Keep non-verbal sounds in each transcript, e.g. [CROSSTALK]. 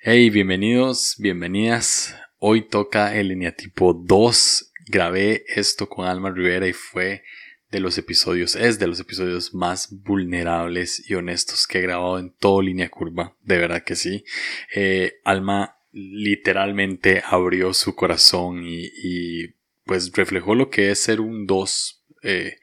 Hey, bienvenidos, bienvenidas. Hoy toca el eneatipo 2. Grabé esto con Alma Rivera y fue de los episodios, es de los episodios más vulnerables y honestos que he grabado en todo línea curva. De verdad que sí. Eh, Alma literalmente abrió su corazón y, y, pues reflejó lo que es ser un 2 eh,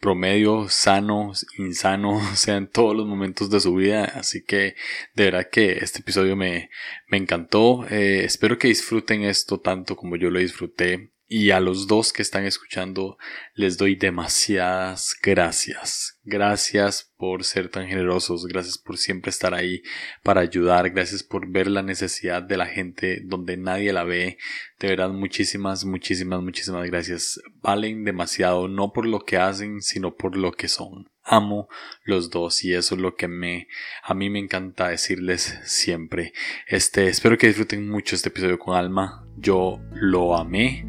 promedio, sano, insano, [LAUGHS] sea, en todos los momentos de su vida. Así que de verdad que este episodio me, me encantó. Eh, espero que disfruten esto tanto como yo lo disfruté. Y a los dos que están escuchando les doy demasiadas gracias. Gracias por ser tan generosos, gracias por siempre estar ahí para ayudar, gracias por ver la necesidad de la gente donde nadie la ve. De verdad, muchísimas, muchísimas, muchísimas gracias. Valen demasiado, no por lo que hacen, sino por lo que son amo los dos y eso es lo que me a mí me encanta decirles siempre. Este, espero que disfruten mucho este episodio con Alma. Yo lo amé,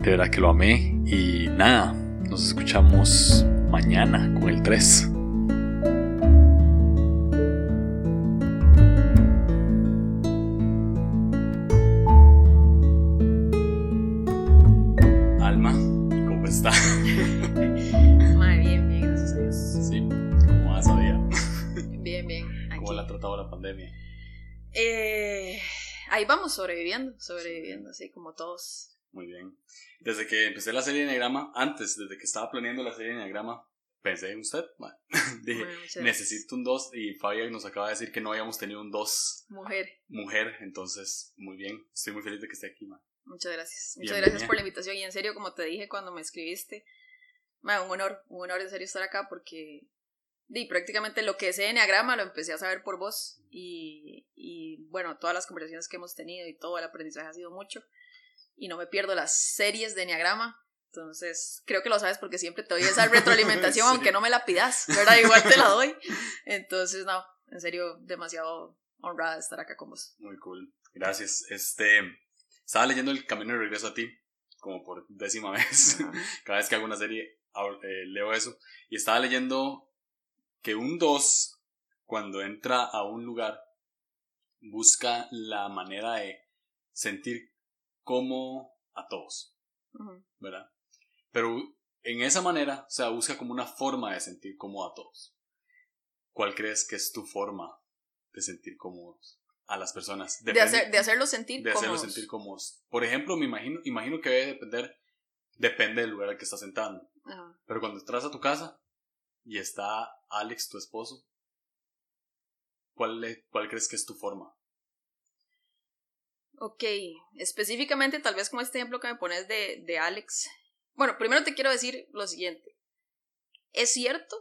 de verdad que lo amé y nada, nos escuchamos mañana con el 3. Pandemia? Eh, ahí vamos sobreviviendo, sobreviviendo, así como todos. Muy bien. Desde que empecé la serie de Enneagrama, antes, desde que estaba planeando la serie de Enneagrama, pensé en usted. Bueno, [LAUGHS] dije, Bueno, necesito un 2 y Fabián nos acaba de decir que no habíamos tenido un 2 Mujer, mujer, entonces, muy bien. Estoy muy feliz de que esté aquí, ma. muchas gracias. Muchas Bienvenida. gracias por la invitación y en serio, como te dije cuando me escribiste, ma, un honor, un honor en serio estar acá porque di, prácticamente lo que es Enneagrama lo empecé a saber por vos y, y bueno, todas las conversaciones que hemos tenido y todo el aprendizaje ha sido mucho y no me pierdo las series de Enneagrama. Entonces, creo que lo sabes porque siempre te doy esa retroalimentación, [LAUGHS] Sí. aunque no me la pidas, ¿verdad? Igual te la doy. Entonces, no, en serio, demasiado honrada de estar acá con vos. Muy cool. Gracias. Este, estaba leyendo El Camino de Regreso a ti, como por décima [LAUGHS] vez. Cada vez que hago una serie, eh, leo eso. Y estaba leyendo que un 2, cuando entra a un lugar, busca la manera de sentir como a todos. ¿verdad? Pero en esa manera, o sea, busca como una forma de sentir como a todos. ¿Cuál crees que es tu forma de sentir cómodos a las personas? De, Depende- hacer, de hacerlo sentir de hacerlos cómodos. sentir cómodos. Por ejemplo, me imagino, imagino que debe depender, depende del lugar al que estás sentando. Pero cuando entras a tu casa y está Alex, tu esposo, ¿cuál, le- cuál crees que es tu forma? Ok, específicamente tal vez como este ejemplo que me pones de, de Alex. Bueno, primero te quiero decir lo siguiente. Es cierto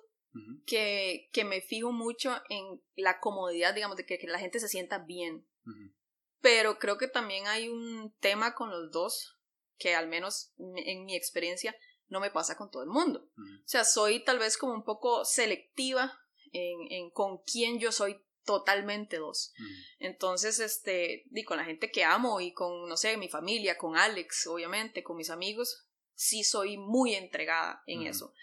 que, que me fijo mucho en la comodidad, digamos, de que, que la gente se sienta bien. Pero creo que también hay un tema con los dos que al menos en mi experiencia no me pasa con todo el mundo. O sea, soy tal vez como un poco selectiva en, en con quién yo soy totalmente dos. Entonces, este, y con la gente que amo y con, no sé, mi familia, con Alex, obviamente, con mis amigos, sí soy muy entregada en eso.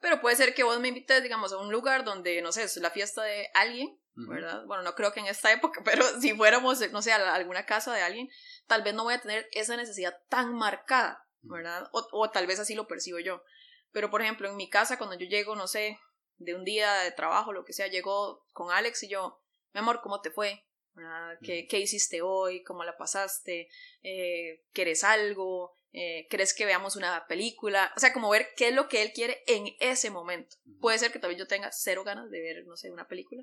Pero puede ser que vos me invites, digamos, a un lugar donde, no sé, es la fiesta de alguien. ¿verdad? Bueno, no creo que en esta época, [LAUGHS] pero si fuéramos, no sé, a alguna casa de alguien, tal vez no voy a tener esa necesidad tan marcada. ¿Verdad? O, o tal vez así lo percibo yo. Pero, por ejemplo, en mi casa, cuando yo llego, no sé, de un día de trabajo, lo que sea, llego con Alex y yo, mi amor, ¿cómo te fue? ¿Qué, qué hiciste hoy? ¿Cómo la pasaste? Eh, ¿Quieres algo? Eh, ¿Crees que veamos una película? O sea, como ver qué es lo que él quiere en ese momento. Puede ser que tal vez yo tenga cero ganas de ver, no sé, una película.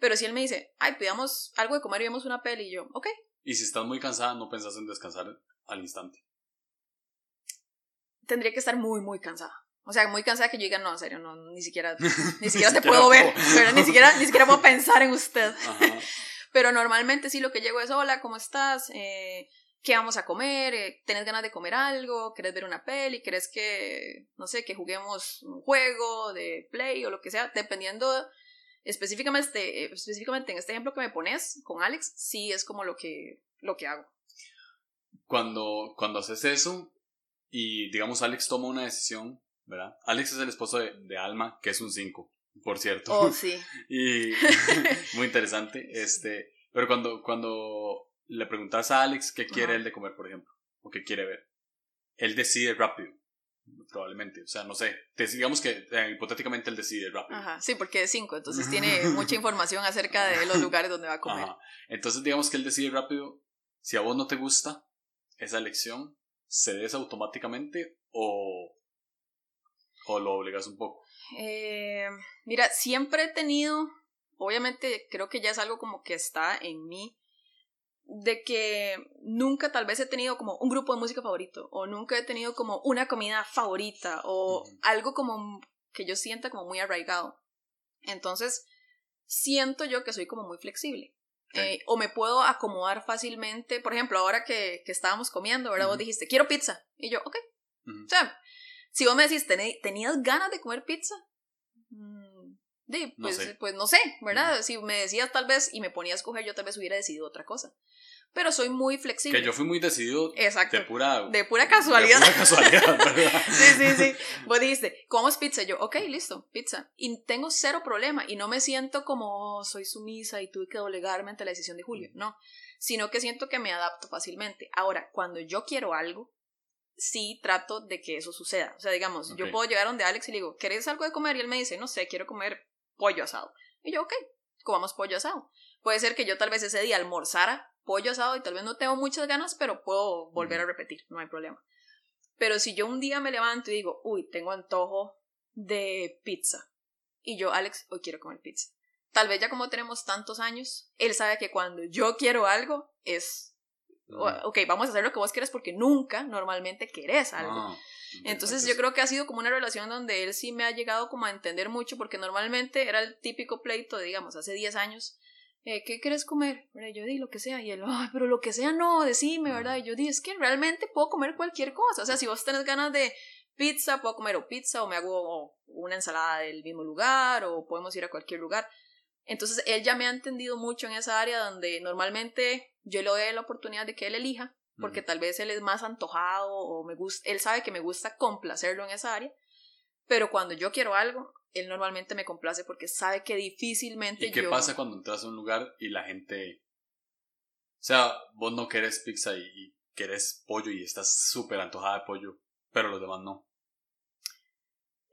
Pero si él me dice, ay, pidamos algo de comer y vemos una peli, y yo, ok, Y si estás muy cansada, no pensás en descansar al instante. Tendría que estar muy, muy cansada. O sea, muy cansada que yo diga, no, en serio, no, ni siquiera, [LAUGHS] ni siquiera te siquiera puedo ver. Ni siquiera, ni siquiera puedo pensar en usted. Ajá. [LAUGHS] Pero normalmente sí lo que llego es, hola, ¿cómo estás? Eh, ¿Qué vamos a comer? Eh, ¿Tenés ganas de comer algo? ¿Querés ver una peli? ¿Querés que, no sé, que juguemos un juego de play o lo que sea? Dependiendo específicamente, eh, específicamente en este ejemplo que me pones con Alex, sí es como lo que, lo que hago. Cuando, cuando haces eso y, digamos, Alex toma una decisión, ¿verdad? Alex es el esposo de, de Alma, que es un 5, por cierto. Oh, sí. [LAUGHS] Y [LAUGHS] muy interesante. Este, pero cuando, cuando le preguntas a Alex qué quiere Ajá. él de comer, por ejemplo, o qué quiere ver. Él decide rápido, probablemente. O sea, no sé. Digamos que eh, hipotéticamente él decide rápido. Ajá, sí, porque es cinco, entonces tiene [LAUGHS] mucha información acerca de los lugares donde va a comer. Ajá. Entonces, digamos que él decide rápido. Si a vos no te gusta esa elección, ¿cedes automáticamente o, o lo obligas un poco? Eh, mira, siempre he tenido, obviamente creo que ya es algo como que está en mí, de que nunca tal vez he tenido como un grupo de música favorito, o nunca he tenido como una comida favorita, o algo como que yo sienta como muy arraigado. Entonces, siento yo que soy como muy flexible. Eh, o me puedo acomodar fácilmente. Por ejemplo, ahora que, que estábamos comiendo, ¿verdad? Vos dijiste, quiero pizza. Y yo, ok, o sea, si vos me decís, "¿Tení- ¿tenías ganas de comer pizza? Mm, di, No pues, sé. pues no sé, ¿verdad? Si me decías tal vez y me ponía a escoger, yo tal vez hubiera decidido otra cosa. Pero soy muy flexible. Que yo fui muy decidido Exacto. de pura, De pura casualidad. de [LAUGHS] pura casualidad, [LAUGHS] ¿verdad? sí, sí, sí. Vos dijiste, ¿cómo es pizza? Yo, ok, listo, pizza. Y tengo cero problema. Y no me siento como "Oh, soy sumisa y tuve que doblegarme ante la decisión de Julio. No. Sino que siento que me adapto fácilmente. Ahora, cuando yo quiero algo, sí trato de que eso suceda. O sea, digamos, yo puedo llegar donde Alex y le digo, ¿querés algo de comer? Y él me dice, no sé, quiero comer pollo asado. Y yo, ok, comamos pollo asado. Puede ser que yo tal vez ese día almorzara pollo asado y tal vez no tengo muchas ganas, pero puedo volver a repetir, no hay problema. Pero si yo un día me levanto y digo, uy, tengo antojo de pizza. Y yo, Alex, hoy quiero comer pizza. Tal vez ya como tenemos tantos años, él sabe que cuando yo quiero algo es, ok, vamos a hacer lo que vos quieres porque nunca normalmente querés algo. Ah, Entonces yo creo que ha sido como una relación donde él sí me ha llegado como a entender mucho porque normalmente era el típico pleito de, digamos, hace 10 años. eh, ¿Qué quieres comer? ¿Verdad? Yo di lo que sea. Y él, ay, pero lo que sea no, decime, ¿verdad? Y yo di, es que realmente puedo comer cualquier cosa. O sea, si vos tenés ganas de pizza, puedo comer o pizza o me hago una ensalada del mismo lugar o podemos ir a cualquier lugar. Entonces él ya me ha entendido mucho en esa área donde normalmente yo le doy la oportunidad de que él elija porque tal vez él es más antojado o me gusta, él sabe que me gusta complacerlo en esa área, pero cuando yo quiero algo, él normalmente me complace porque sabe que difícilmente ¿Y qué yo... pasa cuando entras a un lugar y la gente... O sea, vos no querés pizza y, y querés pollo y estás súper antojada de pollo, pero los demás no.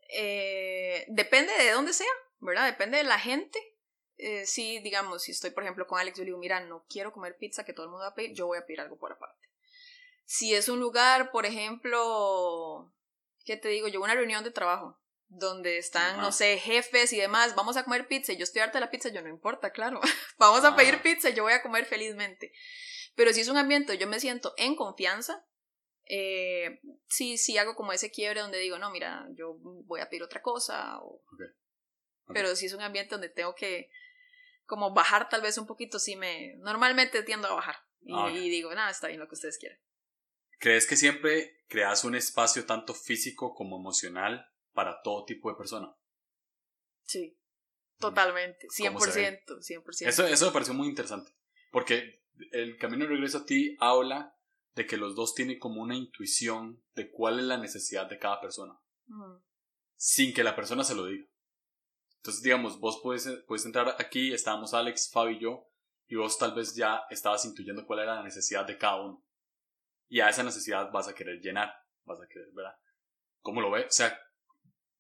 Eh, depende de dónde sea, ¿verdad? Depende de la gente. Eh, si, digamos, si estoy, por ejemplo, con Alex, yo le digo, mira, no quiero comer pizza que todo el mundo va a pedir, yo voy a pedir algo por aparte. Si es un lugar, por ejemplo, ¿qué te digo? Yo una reunión de trabajo donde están, Ajá. no sé, jefes y demás, vamos a comer pizza y yo estoy harta de la pizza, yo no importa, claro, [LAUGHS] vamos a pedir pizza y yo voy a comer felizmente. Pero si es un ambiente, yo me siento en confianza, eh, sí, sí hago como ese quiebre donde digo, no, mira, yo voy a pedir otra cosa, o- pero si es un ambiente donde tengo que como bajar tal vez un poquito, sí me, normalmente tiendo a bajar y, Ah, ok. y digo, nada, está bien lo que ustedes quieran. ¿Crees que siempre creas un espacio tanto físico como emocional para todo tipo de persona? Sí, totalmente, ¿Cómo se ve? 100%, 100%. Eso, eso me pareció muy interesante. Porque el camino de regreso a ti habla de que los dos tienen como una intuición de cuál es la necesidad de cada persona, sin que la persona se lo diga. Entonces, digamos, vos puedes, puedes entrar aquí, estábamos Alex, Fabi y yo, y vos tal vez ya estabas intuyendo cuál era la necesidad de cada uno. Y a esa necesidad vas a querer llenar, vas a querer, ¿verdad? ¿Cómo lo ves? O sea,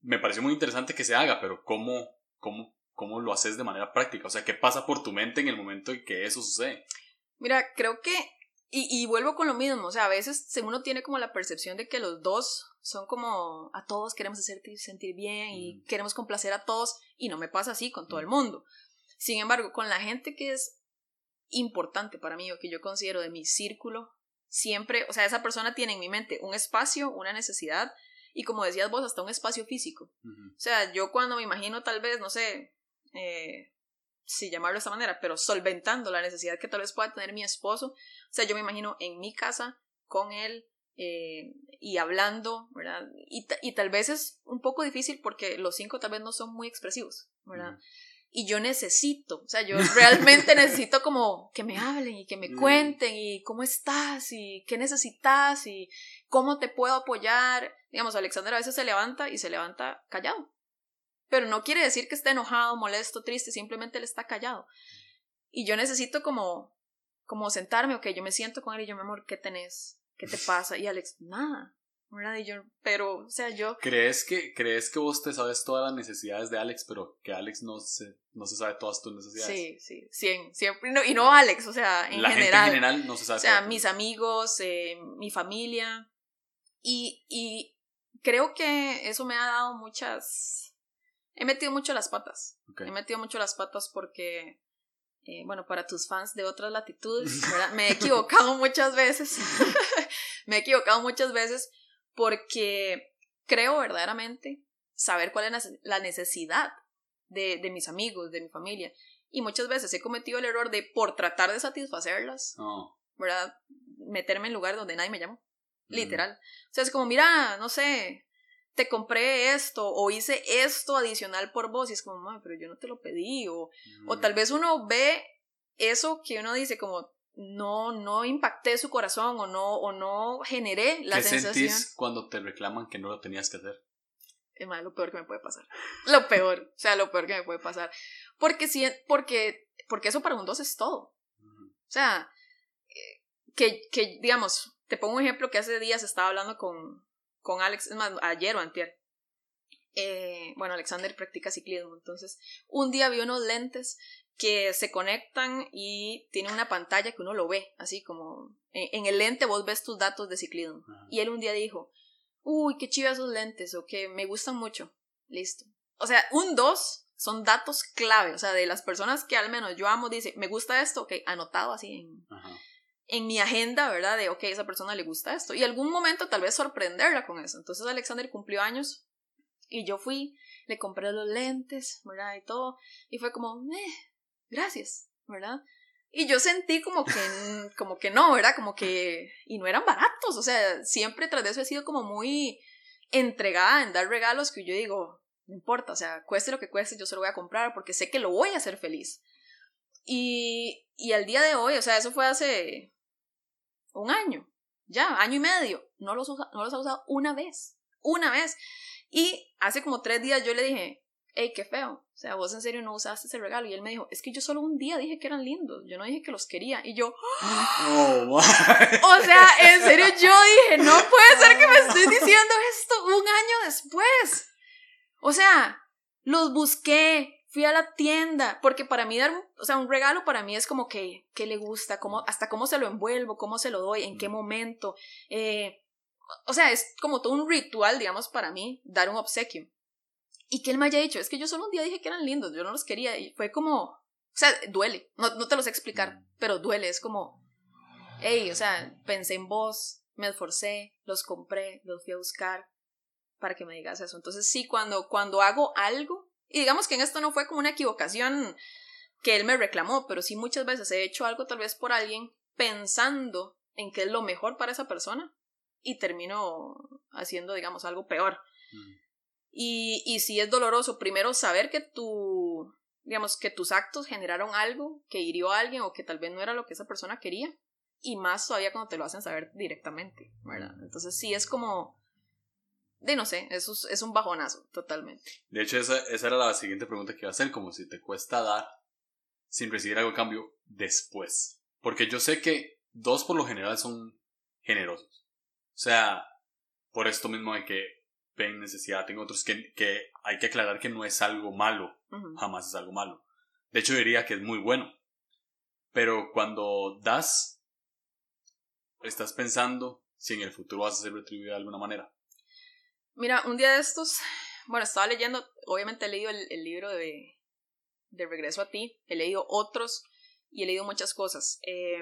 me pareció muy interesante que se haga, pero ¿cómo, cómo, cómo lo haces de manera práctica? O sea, ¿qué pasa por tu mente en el momento en que eso sucede? Mira, creo que, y, y vuelvo con lo mismo, o sea, a veces uno tiene como la percepción de que los dos son como a todos queremos hacerte sentir bien y Mm. queremos complacer a todos y no me pasa así con todo el Mm. mundo. Sin embargo, con la gente que es importante para mí o que yo considero de mi círculo, siempre, o sea, esa persona tiene en mi mente un espacio, una necesidad y como decías vos, hasta un espacio físico. O sea, yo cuando me imagino tal vez, no sé, eh, si llamarlo de esta manera, pero solventando la necesidad que tal vez pueda tener mi esposo, o sea, yo me imagino en mi casa, con él, eh, y hablando, ¿verdad? Y, y tal vez es un poco difícil porque los cinco tal vez no son muy expresivos, ¿verdad? Y yo necesito, o sea, yo [LAUGHS] realmente necesito como que me hablen y que me Mm. cuenten y cómo estás y qué necesitas y cómo te puedo apoyar. Digamos, Alexander a veces se levanta y se levanta callado. Pero no quiere decir que esté enojado, molesto, triste, simplemente él está callado. Y yo necesito como como sentarme, ok, yo me siento con él y yo, mi amor, ¿qué tenés? ¿Qué te [LAUGHS] pasa? Y Alex, nada. ¿Verdad? Y yo, pero, o sea, yo... ¿Crees que, ¿Crees que vos te sabes todas las necesidades de Alex, pero que Alex no se, no se sabe todas tus necesidades? Sí, sí, cien, siempre. y no Alex, o sea, en La general. gente en general no se sabe O sea, mis amigos, eh, mi familia. Y, y creo que eso me ha dado muchas... He metido mucho las patas. He metido mucho las patas porque, eh, bueno, para tus fans de otras latitudes, [LAUGHS] ¿verdad? Me he equivocado muchas veces. [LAUGHS] me he equivocado muchas veces porque creo verdaderamente saber cuál es la necesidad de, de mis amigos, de mi familia. Y muchas veces he cometido el error de, por tratar de satisfacerlas, No. ¿verdad? Meterme en lugares donde nadie me llamó. Mm. Literal. O sea, es como, mira, no sé, te compré esto o hice esto adicional por vos y es como, "Ma, pero yo no te lo pedí o, o tal vez uno ve eso que uno dice como, no, no impacté su corazón o no, o no generé la ¿Qué sensación. sentís cuando te reclaman que no lo tenías que hacer? Es más, lo peor que me puede pasar. [LAUGHS] Lo peor, o sea, lo peor que me puede pasar. Porque si, porque, porque eso para un dos es todo. O sea, eh, que, que, digamos, te pongo un ejemplo que hace días estaba hablando con, con Alex, es más, ayer o antier. Eh, bueno, Alexander practica ciclismo, entonces un día vi unos lentes que se conectan y tienen una pantalla que uno lo ve, así como en, en el lente vos ves tus datos de ciclismo. Ajá. Y él un día dijo, uy, qué chiva esos lentes, o que me gustan mucho. Listo. O sea, un 2 son datos clave, o sea, de las personas que al menos yo amo, dice, me gusta esto, ok, anotado así en, Ajá. en mi agenda, ¿verdad? De, ok, esa persona le gusta esto. Y algún momento tal vez sorprenderla con eso. Entonces Alexander cumplió años y yo fui, le compré los lentes, ¿verdad? Y todo. Y fue como, eh, gracias, ¿verdad? Y yo sentí como que, [LAUGHS] como que no, ¿verdad? Como que, y no eran baratos, o sea, siempre tras de eso he sido como muy entregada en dar regalos que yo digo, no importa, o sea, cueste lo que cueste, yo se lo voy a comprar porque sé que lo voy a hacer feliz. Y, y al día de hoy, o sea, eso fue hace un año, ya, año y medio, no los, usa- no los ha usado una vez, una vez. Y hace como tres días yo le dije, hey, qué feo, o sea, vos en serio no usaste ese regalo. Y él me dijo, es que yo solo un día dije que eran lindos, yo no dije que los quería. Y yo, Oh, my. [GASPS] o sea, en serio yo dije, no puede ser que me estés diciendo esto un año después. O sea, los busqué, fui a la tienda, porque para mí dar, o sea, un regalo para mí es como que, ¿qué le gusta? ¿Cómo, hasta cómo se lo envuelvo, cómo se lo doy, en qué momento. Eh, o sea, es como todo un ritual, digamos, para mí, dar un obsequio. Y que él me haya dicho, es que yo solo un día dije que eran lindos, yo no los quería, y fue como, o sea, duele, no, no te lo sé explicar, pero duele, es como, hey, o sea, pensé en vos, me esforcé, los compré, los fui a buscar para que me digas eso. Entonces sí, cuando, cuando hago algo, y digamos que en esto no fue como una equivocación que él me reclamó, pero sí muchas veces he hecho algo tal vez por alguien pensando en que es lo mejor para esa persona y termino haciendo, digamos, algo peor. Mm. Y, y sí es doloroso primero saber que tu, digamos, que tus actos generaron algo que hirió a alguien o que tal vez no era lo que esa persona quería. Y más todavía cuando te lo hacen saber directamente, ¿verdad? Entonces sí es como, de no sé, eso es, es un bajonazo, totalmente. De hecho, esa, esa era la siguiente pregunta que iba a hacer, como si te cuesta dar sin recibir algo a cambio después. Porque yo sé que dos por lo general son generosos. O sea, por esto mismo de que ven necesidad, tengo otros que, que hay que aclarar que no es algo malo, Ujú. jamás es algo malo. De hecho, diría que es muy bueno. Pero cuando das, estás pensando si en el futuro vas a ser retribuido de alguna manera. Mira, un día de estos, bueno, estaba leyendo, obviamente he leído el, el libro de, de Regreso a ti, he leído otros y he leído muchas cosas. Eh,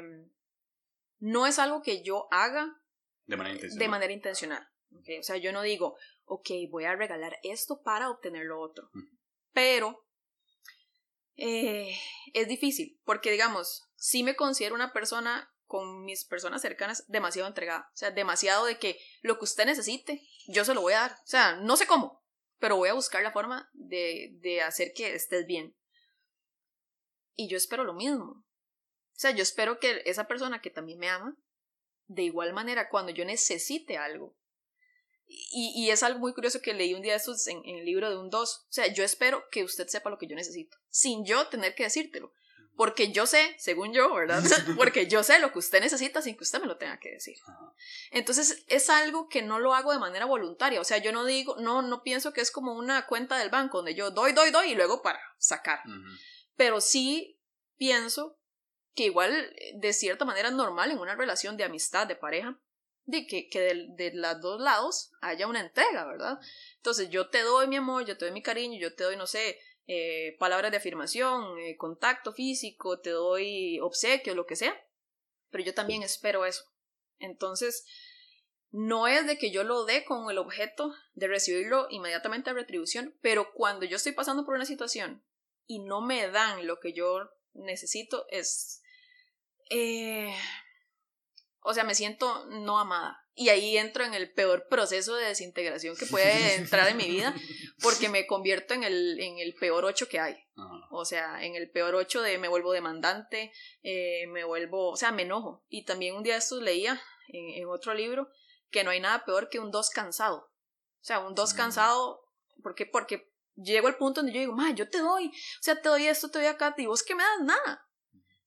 no es algo que yo haga De manera intencional. de manera intencional. ¿ok? O sea, yo no digo, ok, voy a regalar esto para obtener lo otro. Pero eh, es difícil, porque digamos, sí me considero una persona con mis personas cercanas demasiado entregada. O sea, demasiado de que lo que usted necesite, yo se lo voy a dar. O sea, no sé cómo, pero voy a buscar la forma de, de hacer que estés bien. Y yo espero lo mismo. O sea, yo espero que esa persona que también me ama, de igual manera, cuando yo necesite algo. Y, y es algo muy curioso que leí un día de estos en, en el libro de un 2. O sea, yo espero que usted sepa lo que yo necesito, sin yo tener que decírtelo. Porque yo sé, según yo, ¿verdad? [LAUGHS] Porque yo sé lo que usted necesita sin que usted me lo tenga que decir. Entonces es algo que no lo hago de manera voluntaria. O sea, yo no digo, no, no pienso que es como una cuenta del banco donde yo doy, doy, doy y luego para sacar. Pero sí pienso que igual de cierta manera es normal en una relación de amistad, de pareja, de que, que de, de los dos lados haya una entrega, ¿verdad? Entonces yo te doy mi amor, yo te doy mi cariño, yo te doy, no sé, eh, palabras de afirmación, eh, contacto físico, te doy obsequios, lo que sea, pero yo también espero eso. Entonces, no es de que yo lo dé con el objeto de recibirlo inmediatamente a retribución, pero cuando yo estoy pasando por una situación y no me dan lo que yo necesito, es... Eh, o sea, me siento no amada. Y ahí entro en el peor proceso de desintegración que puede entrar en mi vida, porque me convierto en el, en el peor ocho que hay. O sea, en el peor ocho de me vuelvo demandante, eh, me vuelvo, o sea, me enojo. Y también un día de estos leía en, otro libro que no hay nada peor que un dos cansado. O sea, un dos mm. cansado, ¿por qué? Porque llego al punto donde yo digo, ma, yo te doy, o sea, te doy esto, te doy acá, y vos que me das nada.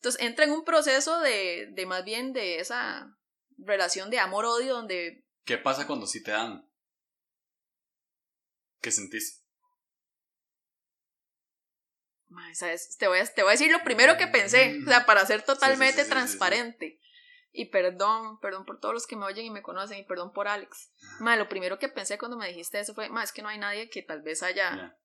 Entonces entra en un proceso de, de más bien de esa relación de amor-odio donde... ¿Qué pasa cuando sí te dan? ¿Qué sentís? ¿sabes? Te, voy a, te voy a decir lo primero que pensé, o sea, para ser totalmente transparente. Y perdón, perdón por todos los que me oyen y me conocen, y perdón por Alex. Ma, lo primero que pensé cuando me dijiste eso fue, ma, es que no hay nadie que tal vez haya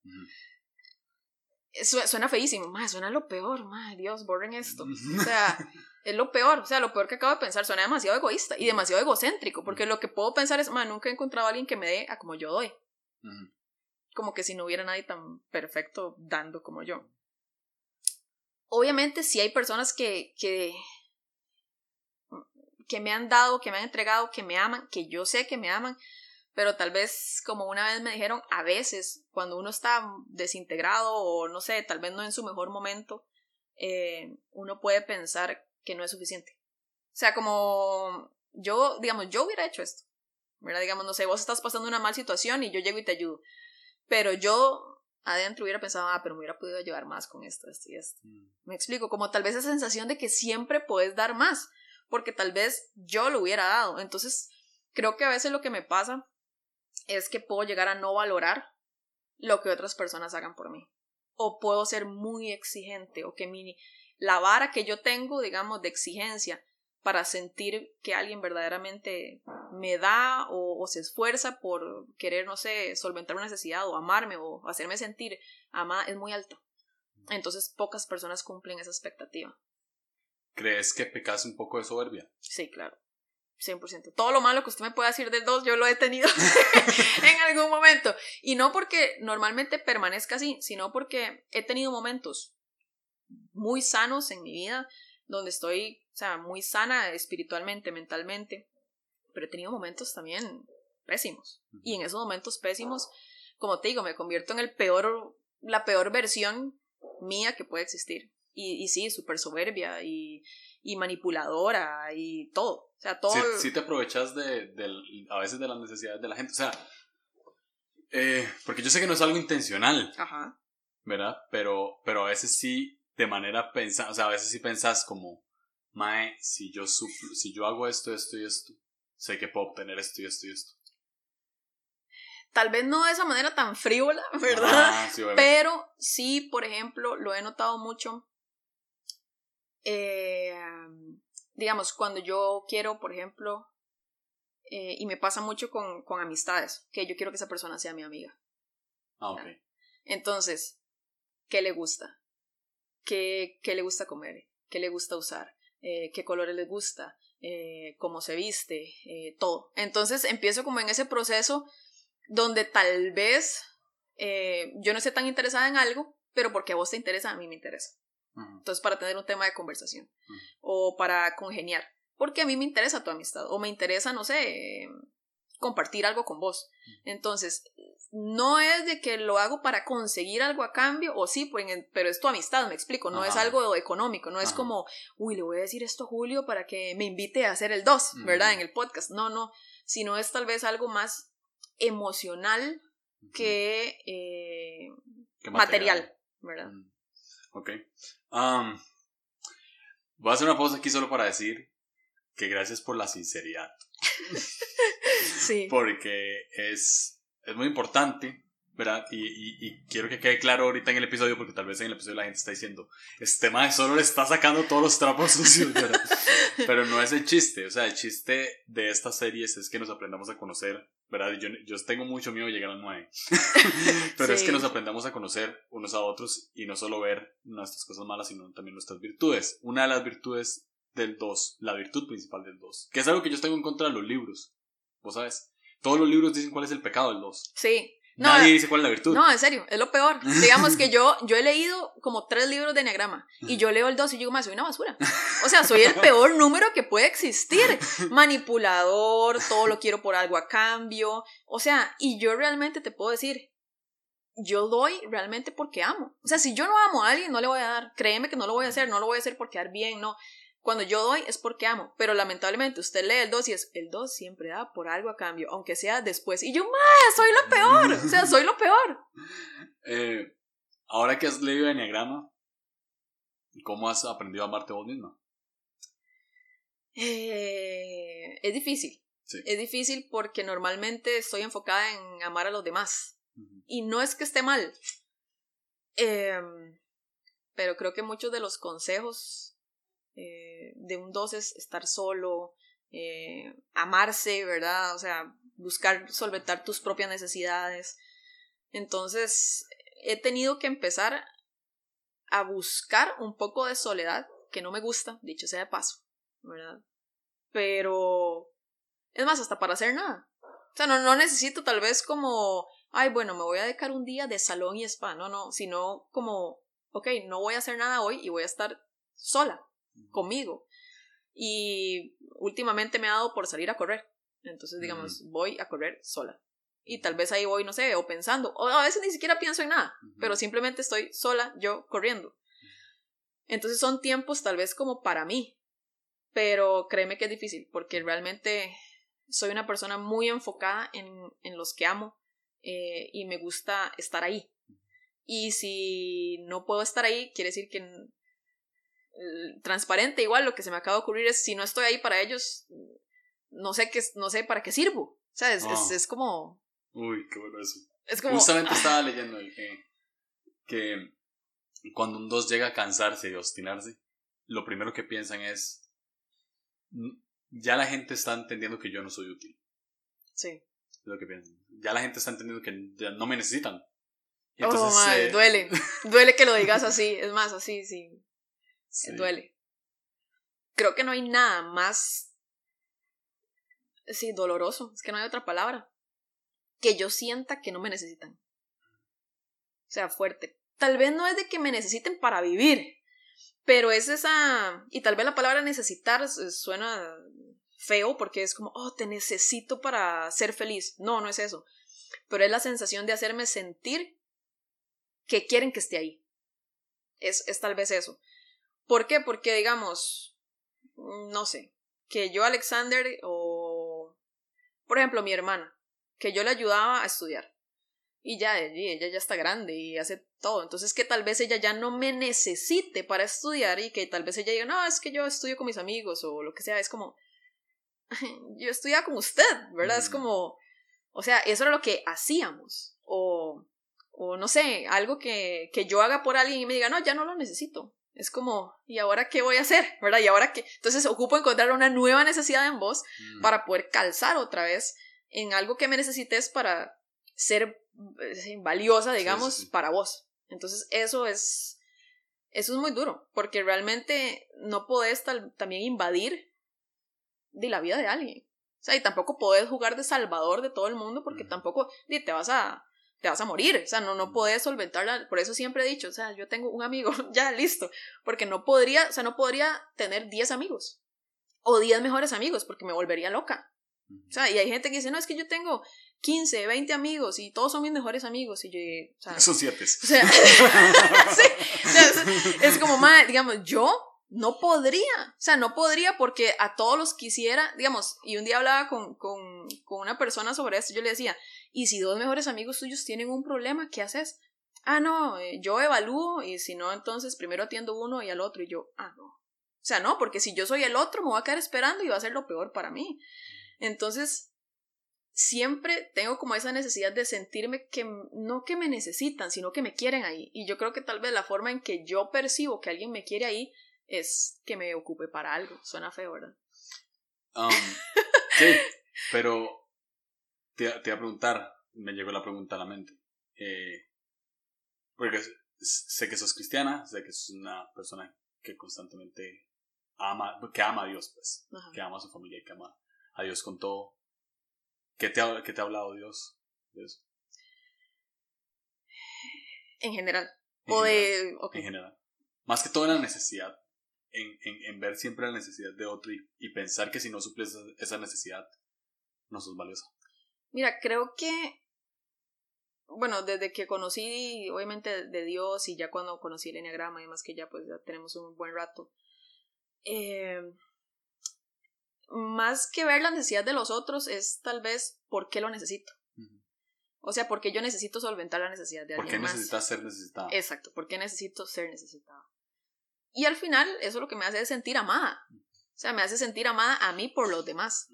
suena feísimo, más suena lo peor, madre Dios, borren esto. O sea, [LAUGHS] es lo peor, o sea, lo peor que acabo de pensar, suena demasiado egoísta y demasiado egocéntrico, porque lo que puedo pensar es, madre, nunca he encontrado a alguien que me dé a como yo doy. Como que si no hubiera nadie tan perfecto dando como yo. Obviamente sí hay personas que, que, que me han dado, que me han entregado, que me aman, que yo sé que me aman, pero tal vez como una vez me dijeron, a veces cuando uno está desintegrado o no sé, tal vez no en su mejor momento, eh, uno puede pensar que no es suficiente. O sea, como yo, digamos, yo hubiera hecho esto. ¿verdad? Digamos, no sé, vos estás pasando una mala situación y yo llego y te ayudo. Pero yo adentro hubiera pensado, ah, pero me hubiera podido ayudar más con esto, esto y esto. Mm. Me explico, como tal vez esa sensación de que siempre puedes dar más, porque tal vez yo lo hubiera dado. Entonces, creo que a veces lo que me pasa es que puedo llegar a no valorar lo que otras personas hagan por mí. O puedo ser muy exigente o que mi, la vara que yo tengo, digamos, de exigencia para sentir que alguien verdaderamente me da o, se esfuerza por querer, no sé, solventar una necesidad o amarme o hacerme sentir amada es muy alto. Entonces pocas personas cumplen esa expectativa. ¿Crees que pecas un poco de soberbia? Sí, claro. 100%. Todo lo malo que usted me puede decir de dos, yo lo he tenido [LAUGHS] en algún momento. Y no porque normalmente permanezca así, sino porque he tenido momentos muy sanos en mi vida, donde estoy, o sea, muy sana espiritualmente, mentalmente, pero he tenido momentos también pésimos. Y en esos momentos pésimos, como te digo, me convierto en el peor, la peor versión mía que puede existir. Y, y sí, súper soberbia y, y manipuladora y todo. O sea, todo. Sí, te aprovechas de, a veces de las necesidades de la gente. O sea, eh, porque yo sé que no es algo intencional. Ajá. ¿Verdad? Pero, pero a veces sí, de manera pensada, o sea, a veces sí pensás como, Mae, si yo, si yo hago esto, esto y esto, sé que puedo obtener esto y esto y esto. Tal vez no de esa manera tan frívola, [LAUGHS] ¿verdad? sí, pero sí, por ejemplo, lo he notado mucho. Eh, digamos, cuando yo quiero, por ejemplo, eh, y me pasa mucho con, con, amistades, que yo quiero que esa persona sea mi amiga. Ah, ok. Entonces, ¿qué le gusta? ¿Qué, qué le gusta comer? ¿Qué le gusta usar? Eh, ¿Qué colores le gusta? Eh, ¿Cómo se viste? todo. Entonces empiezo como en ese proceso donde tal vez yo no esté tan interesada en algo, pero porque a vos te interesa, a mí me interesa. Entonces, para tener un tema de conversación o para congeniar. Porque a mí me interesa tu amistad o me interesa, no sé, compartir algo con vos. Entonces, no es de que lo hago para conseguir algo a cambio, o sí, pues, pero es tu amistad, me explico, no es algo económico, no es como, uy, le voy a decir esto a Julio para que me invite a hacer el 2, ¿verdad? En el podcast. No, no, sino es tal vez algo más emocional que, eh, material. ¿verdad? Ok. Voy a hacer una pausa aquí solo para decir que gracias por la sinceridad. [LAUGHS] sí. Porque es, es muy importante ¿verdad? Y, y, quiero que quede claro ahorita en el episodio, porque tal vez en el episodio la gente está diciendo, este mae solo le está sacando todos los trapos sucios, ¿verdad? [LAUGHS] Pero no es el chiste, o sea, el chiste de estas series es que nos aprendamos a conocer, ¿verdad? Yo, yo tengo mucho miedo de llegar a nueve, [LAUGHS] pero es que nos aprendamos a conocer unos a otros y no solo ver nuestras cosas malas, sino también nuestras virtudes. Una de las virtudes del 2, la virtud principal del 2, que es algo que yo tengo en contra de los libros, vos sabes. Todos los libros dicen cuál es el pecado del 2. Sí, Nadie dice cuál es la virtud. No, en serio, es lo peor. [LAUGHS] Digamos que yo, yo he leído como tres libros de Enneagrama y yo leo el dos y yo digo, más soy una basura. O sea, soy el [LAUGHS] peor número que puede existir. Manipulador, todo lo quiero por algo a cambio. O sea, y yo realmente te puedo decir, yo doy realmente porque amo. O sea, si yo no amo a alguien, no le voy a dar. Créeme que no lo voy a hacer, no lo voy a hacer por quedar bien, no. Cuando yo doy es porque amo, pero lamentablemente usted lee el 2 y es el 2 siempre da por algo a cambio, aunque sea después. Y yo, más, soy lo peor, o sea, soy lo peor. [LAUGHS] Eh, ahora que has leído Enneagrama, ¿cómo has aprendido a amarte vos misma? Eh, es difícil. Es difícil porque normalmente estoy enfocada en amar a los demás. Y no es que esté mal. Em, pero creo que muchos de los consejos eh, de un dos es estar solo, eh, amarse, ¿verdad? O sea, buscar solventar tus propias necesidades. Entonces, he tenido que empezar a buscar un poco de soledad, que no me gusta, dicho sea de paso, ¿verdad? Pero, es más, hasta para hacer nada. O sea, no, no necesito tal vez como, ay, bueno, me voy a dedicar un día de salón y spa, no, no, sino como, ok, no voy a hacer nada hoy y voy a estar sola, conmigo. Y últimamente me ha dado por salir a correr. Entonces, digamos, voy a correr sola. Y tal vez ahí voy, no sé, o pensando, o a veces ni siquiera pienso en nada, pero simplemente estoy sola yo corriendo. Entonces son tiempos tal vez como para mí, pero créeme que es difícil, porque realmente soy una persona muy enfocada en, en los que amo eh, y me gusta estar ahí. Y si no puedo estar ahí, quiere decir que transparente igual lo que se me acaba de ocurrir es si no estoy ahí para ellos no sé qué no sé para qué sirvo o sea es, es, como uy qué bueno eso. Es como justamente [LAUGHS] estaba leyendo que, que cuando un dos llega a cansarse y obstinarse lo primero que piensan es ya la gente está entendiendo que yo no soy útil sí. Lo que piensan. Ya la gente está entendiendo que ya no me necesitan. Oh, entonces, oh, duele. [LAUGHS] Duele que lo digas así. Es más así sí duele. Creo que no hay nada más, sí, doloroso, es que no hay otra palabra, que yo sienta que no me necesitan. O sea, fuerte. Tal vez no es de que me necesiten para vivir, pero es esa, y tal vez la palabra necesitar suena feo porque es como, oh, te necesito para ser feliz. No, no es eso. Pero es la sensación de hacerme sentir que quieren que esté ahí. Es, es tal vez eso. ¿Por qué? Porque, digamos, no sé, que yo, Alexander, o, por ejemplo, mi hermana, que yo le ayudaba a estudiar. Y ya, ella ya está grande y hace todo. Entonces que tal vez ella ya no me necesite para estudiar y que tal vez ella diga, no, es que yo estudio con mis amigos o lo que sea. Es como, [LAUGHS] yo estudiaba con usted, ¿verdad? Es como, o sea, eso era lo que hacíamos. O, o no sé, algo que, que yo haga por alguien y me diga, no, ya no lo necesito. Es como, ¿y ahora qué voy a hacer? ¿Verdad? ¿Y ahora qué? Entonces ocupo encontrar una nueva necesidad en vos mm. para poder calzar otra vez en algo que me necesites para ser eh, valiosa, digamos, para vos. Entonces eso es, eso es muy duro, porque realmente no podés también invadir de la vida de alguien. O sea, y tampoco podés jugar de salvador de todo el mundo porque tampoco te vas a te vas a morir, o sea, no, no puedes solventarla, por eso siempre he dicho, o sea, yo tengo un amigo, [LAUGHS] ya, listo, porque no podría, o sea, no podría tener 10 amigos, o 10 mejores amigos, porque me volvería loca, o sea, y hay gente que dice, no, es que yo tengo 15, 20 amigos y todos son mis mejores amigos. Y yo, o sea, son siete. O sea, [LAUGHS] es, como, [LAUGHS] más, digamos, yo no podría, o sea, no podría porque a todos los quisiera, digamos, y un día hablaba con, con, con una persona sobre esto, yo le decía, y si dos mejores amigos tuyos tienen un problema, ¿qué haces? Ah, no, eh, yo evalúo y si no, entonces primero atiendo uno y al otro. Y yo, ah, no. O sea, no, porque si yo soy el otro, me voy a quedar esperando y va a ser lo peor para mí. Entonces, siempre tengo como esa necesidad de sentirme que no que me necesitan, sino que me quieren ahí. Y yo creo que tal vez la forma en que yo percibo que alguien me quiere ahí es que me ocupe para algo. Suena feo, ¿verdad? Um, [LAUGHS] sí, pero te, te, iba a preguntar, me llegó la pregunta a la mente. Eh, porque sé que sos cristiana, sé que sos una persona que constantemente ama, que ama a Dios, pues, que ama a su familia y que ama a Dios con todo. ¿Qué te ha, qué te ha hablado Dios de eso? En general. En o general, de. En general. Más que todo en la necesidad. En, en, en ver siempre la necesidad de otro y, y pensar que si no suples esa necesidad, no sos valiosa. Mira, creo que. Bueno, desde que conocí, obviamente, de Dios y ya cuando conocí el Enneagrama y demás, que ya pues ya tenemos un buen rato. Eh, más que ver la necesidad de los otros es tal vez por qué lo necesito. O sea, porque yo necesito solventar la necesidad de ¿Por alguien qué más. necesitas ser necesitada? Exacto, porque necesito ser necesitada. Y al final, eso lo que me hace es sentir amada. O sea, me hace sentir amada a mí por los demás.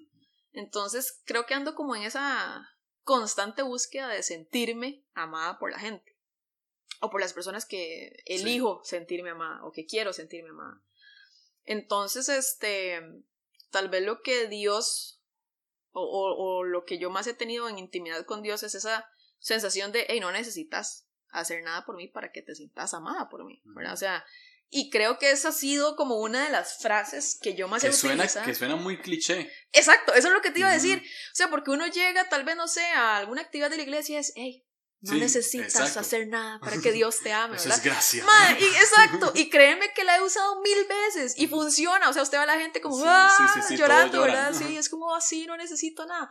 Entonces, creo que ando como en esa constante búsqueda de sentirme amada por la gente. O por las personas que elijo sentirme amada o que quiero sentirme amada. Entonces, este, tal vez lo que Dios o, o, o, lo que yo más he tenido en intimidad con Dios es esa sensación de, hey, no necesitas hacer nada por mí para que te sientas amada por mí, ¿verdad? O sea, y creo que esa ha sido como una de las frases que yo más que he suena, utilizado. Que suena muy cliché. Exacto, eso es lo que te iba a decir. O sea, porque uno llega, tal vez, no sé, a alguna actividad de la iglesia y es, hey, no Sí, necesitas exacto. hacer nada para que Dios te ame, Eso ¿verdad? es gracia. Madre, y, [LAUGHS] exacto, y créeme que la he usado mil veces y funciona, o sea, usted ve a la gente como Sí, ¡ah! sí, llorando, ¿verdad? lloran. Sí, es como así, no necesito nada.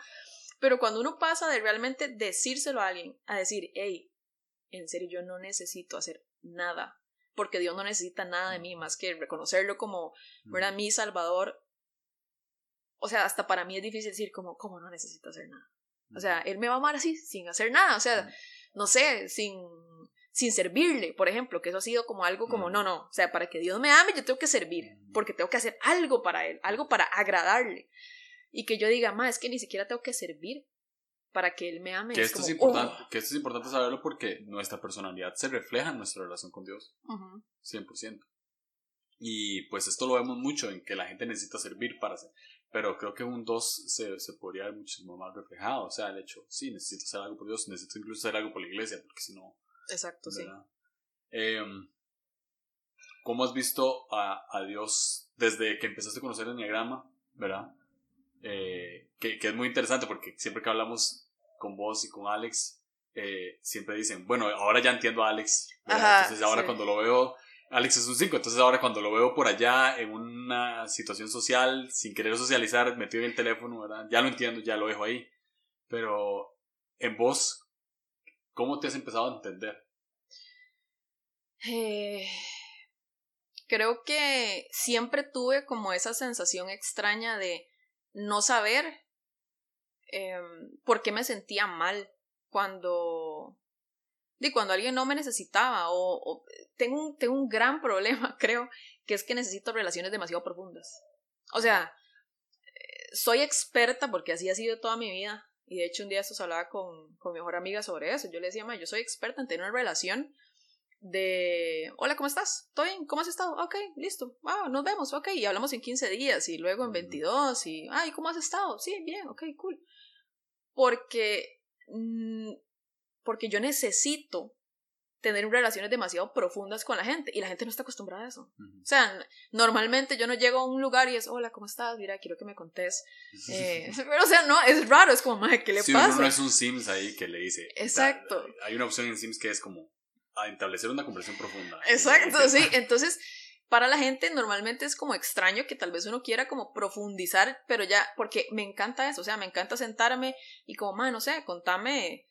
Pero cuando uno pasa de realmente decírselo a alguien, a decir, hey, en serio, yo no necesito hacer nada, porque Dios no necesita nada de mí más que reconocerlo como, ¿verdad? Mi Salvador. O sea, hasta para mí es difícil decir como, ¿cómo no necesito hacer nada? O sea, Él me va a amar así, sin hacer nada, o sea, no sé, sin, sin servirle, por ejemplo, que eso ha sido como algo como, Mm. no, no, o sea, para que Dios me ame yo tengo que servir, Mm. porque tengo que hacer algo para Él, algo para agradarle. Y que yo diga, ma, es que ni siquiera tengo que servir para que Él me ame. Que es esto, como, es importante, oh. que esto es importante saberlo porque nuestra personalidad se refleja en nuestra relación con Dios, Ujú. 100%. Y pues esto lo vemos mucho en que la gente necesita servir para hacer. Pero creo que un 2 se, se podría ver muchísimo más reflejado. O sea, el hecho, sí, necesito hacer algo por Dios, necesito incluso hacer algo por la iglesia, porque si no, Exacto, sí. ¿verdad? Em, ¿Cómo has visto a, a Dios desde que empezaste a conocer el Enneagrama? ¿Verdad? Eh, que, que es muy interesante porque siempre que hablamos con vos y con Alex, eh, siempre dicen, bueno, ahora ya entiendo a Alex. entonces ahora sí. cuando lo veo, Alex es un 5, entonces ahora cuando lo veo por allá en una situación social, sin querer socializar, metido en el teléfono, ¿verdad? Ya lo entiendo, ya lo dejo ahí. Pero en vos, ¿cómo te has empezado a entender? Eh, creo que siempre tuve como esa sensación extraña de no saber eh, por qué me sentía mal cuando, de cuando alguien no me necesitaba o, o tengo, un, tengo un gran [LAUGHS] problema, creo, que es que necesito relaciones demasiado profundas. O sea, soy experta porque así ha sido toda mi vida. Y de hecho un día esto hablaba con, con mi mejor amiga sobre eso. Yo le decía, "Ma, yo soy experta en tener una relación de, hola, ¿cómo estás? ¿Todo bien? ¿Cómo has estado? Ok, listo. Ah, nos vemos, ok. Y hablamos en 15 días y luego en 22 y, ay, ¿cómo has estado? Sí, bien, ok, cool. Porque, mm, porque yo necesito tener relaciones demasiado profundas con la gente y la gente no está acostumbrada a eso. Ujú. O sea, normalmente yo no llego a un lugar y es, hola, ¿cómo estás? Mira, quiero que me contés. Eh, [LAUGHS] pero, o sea, no, es raro, es como, madre, ¿qué le Sí, pasa? uno no es un Sims ahí que le dice. Exacto. da- hay una opción en Sims que es como a establecer una conversación profunda. Exacto, [LAUGHS] sí. Entonces, para la gente normalmente es como extraño que tal vez uno quiera como profundizar, pero ya, porque me encanta eso, o sea, me encanta sentarme y como, man, no sé, contame.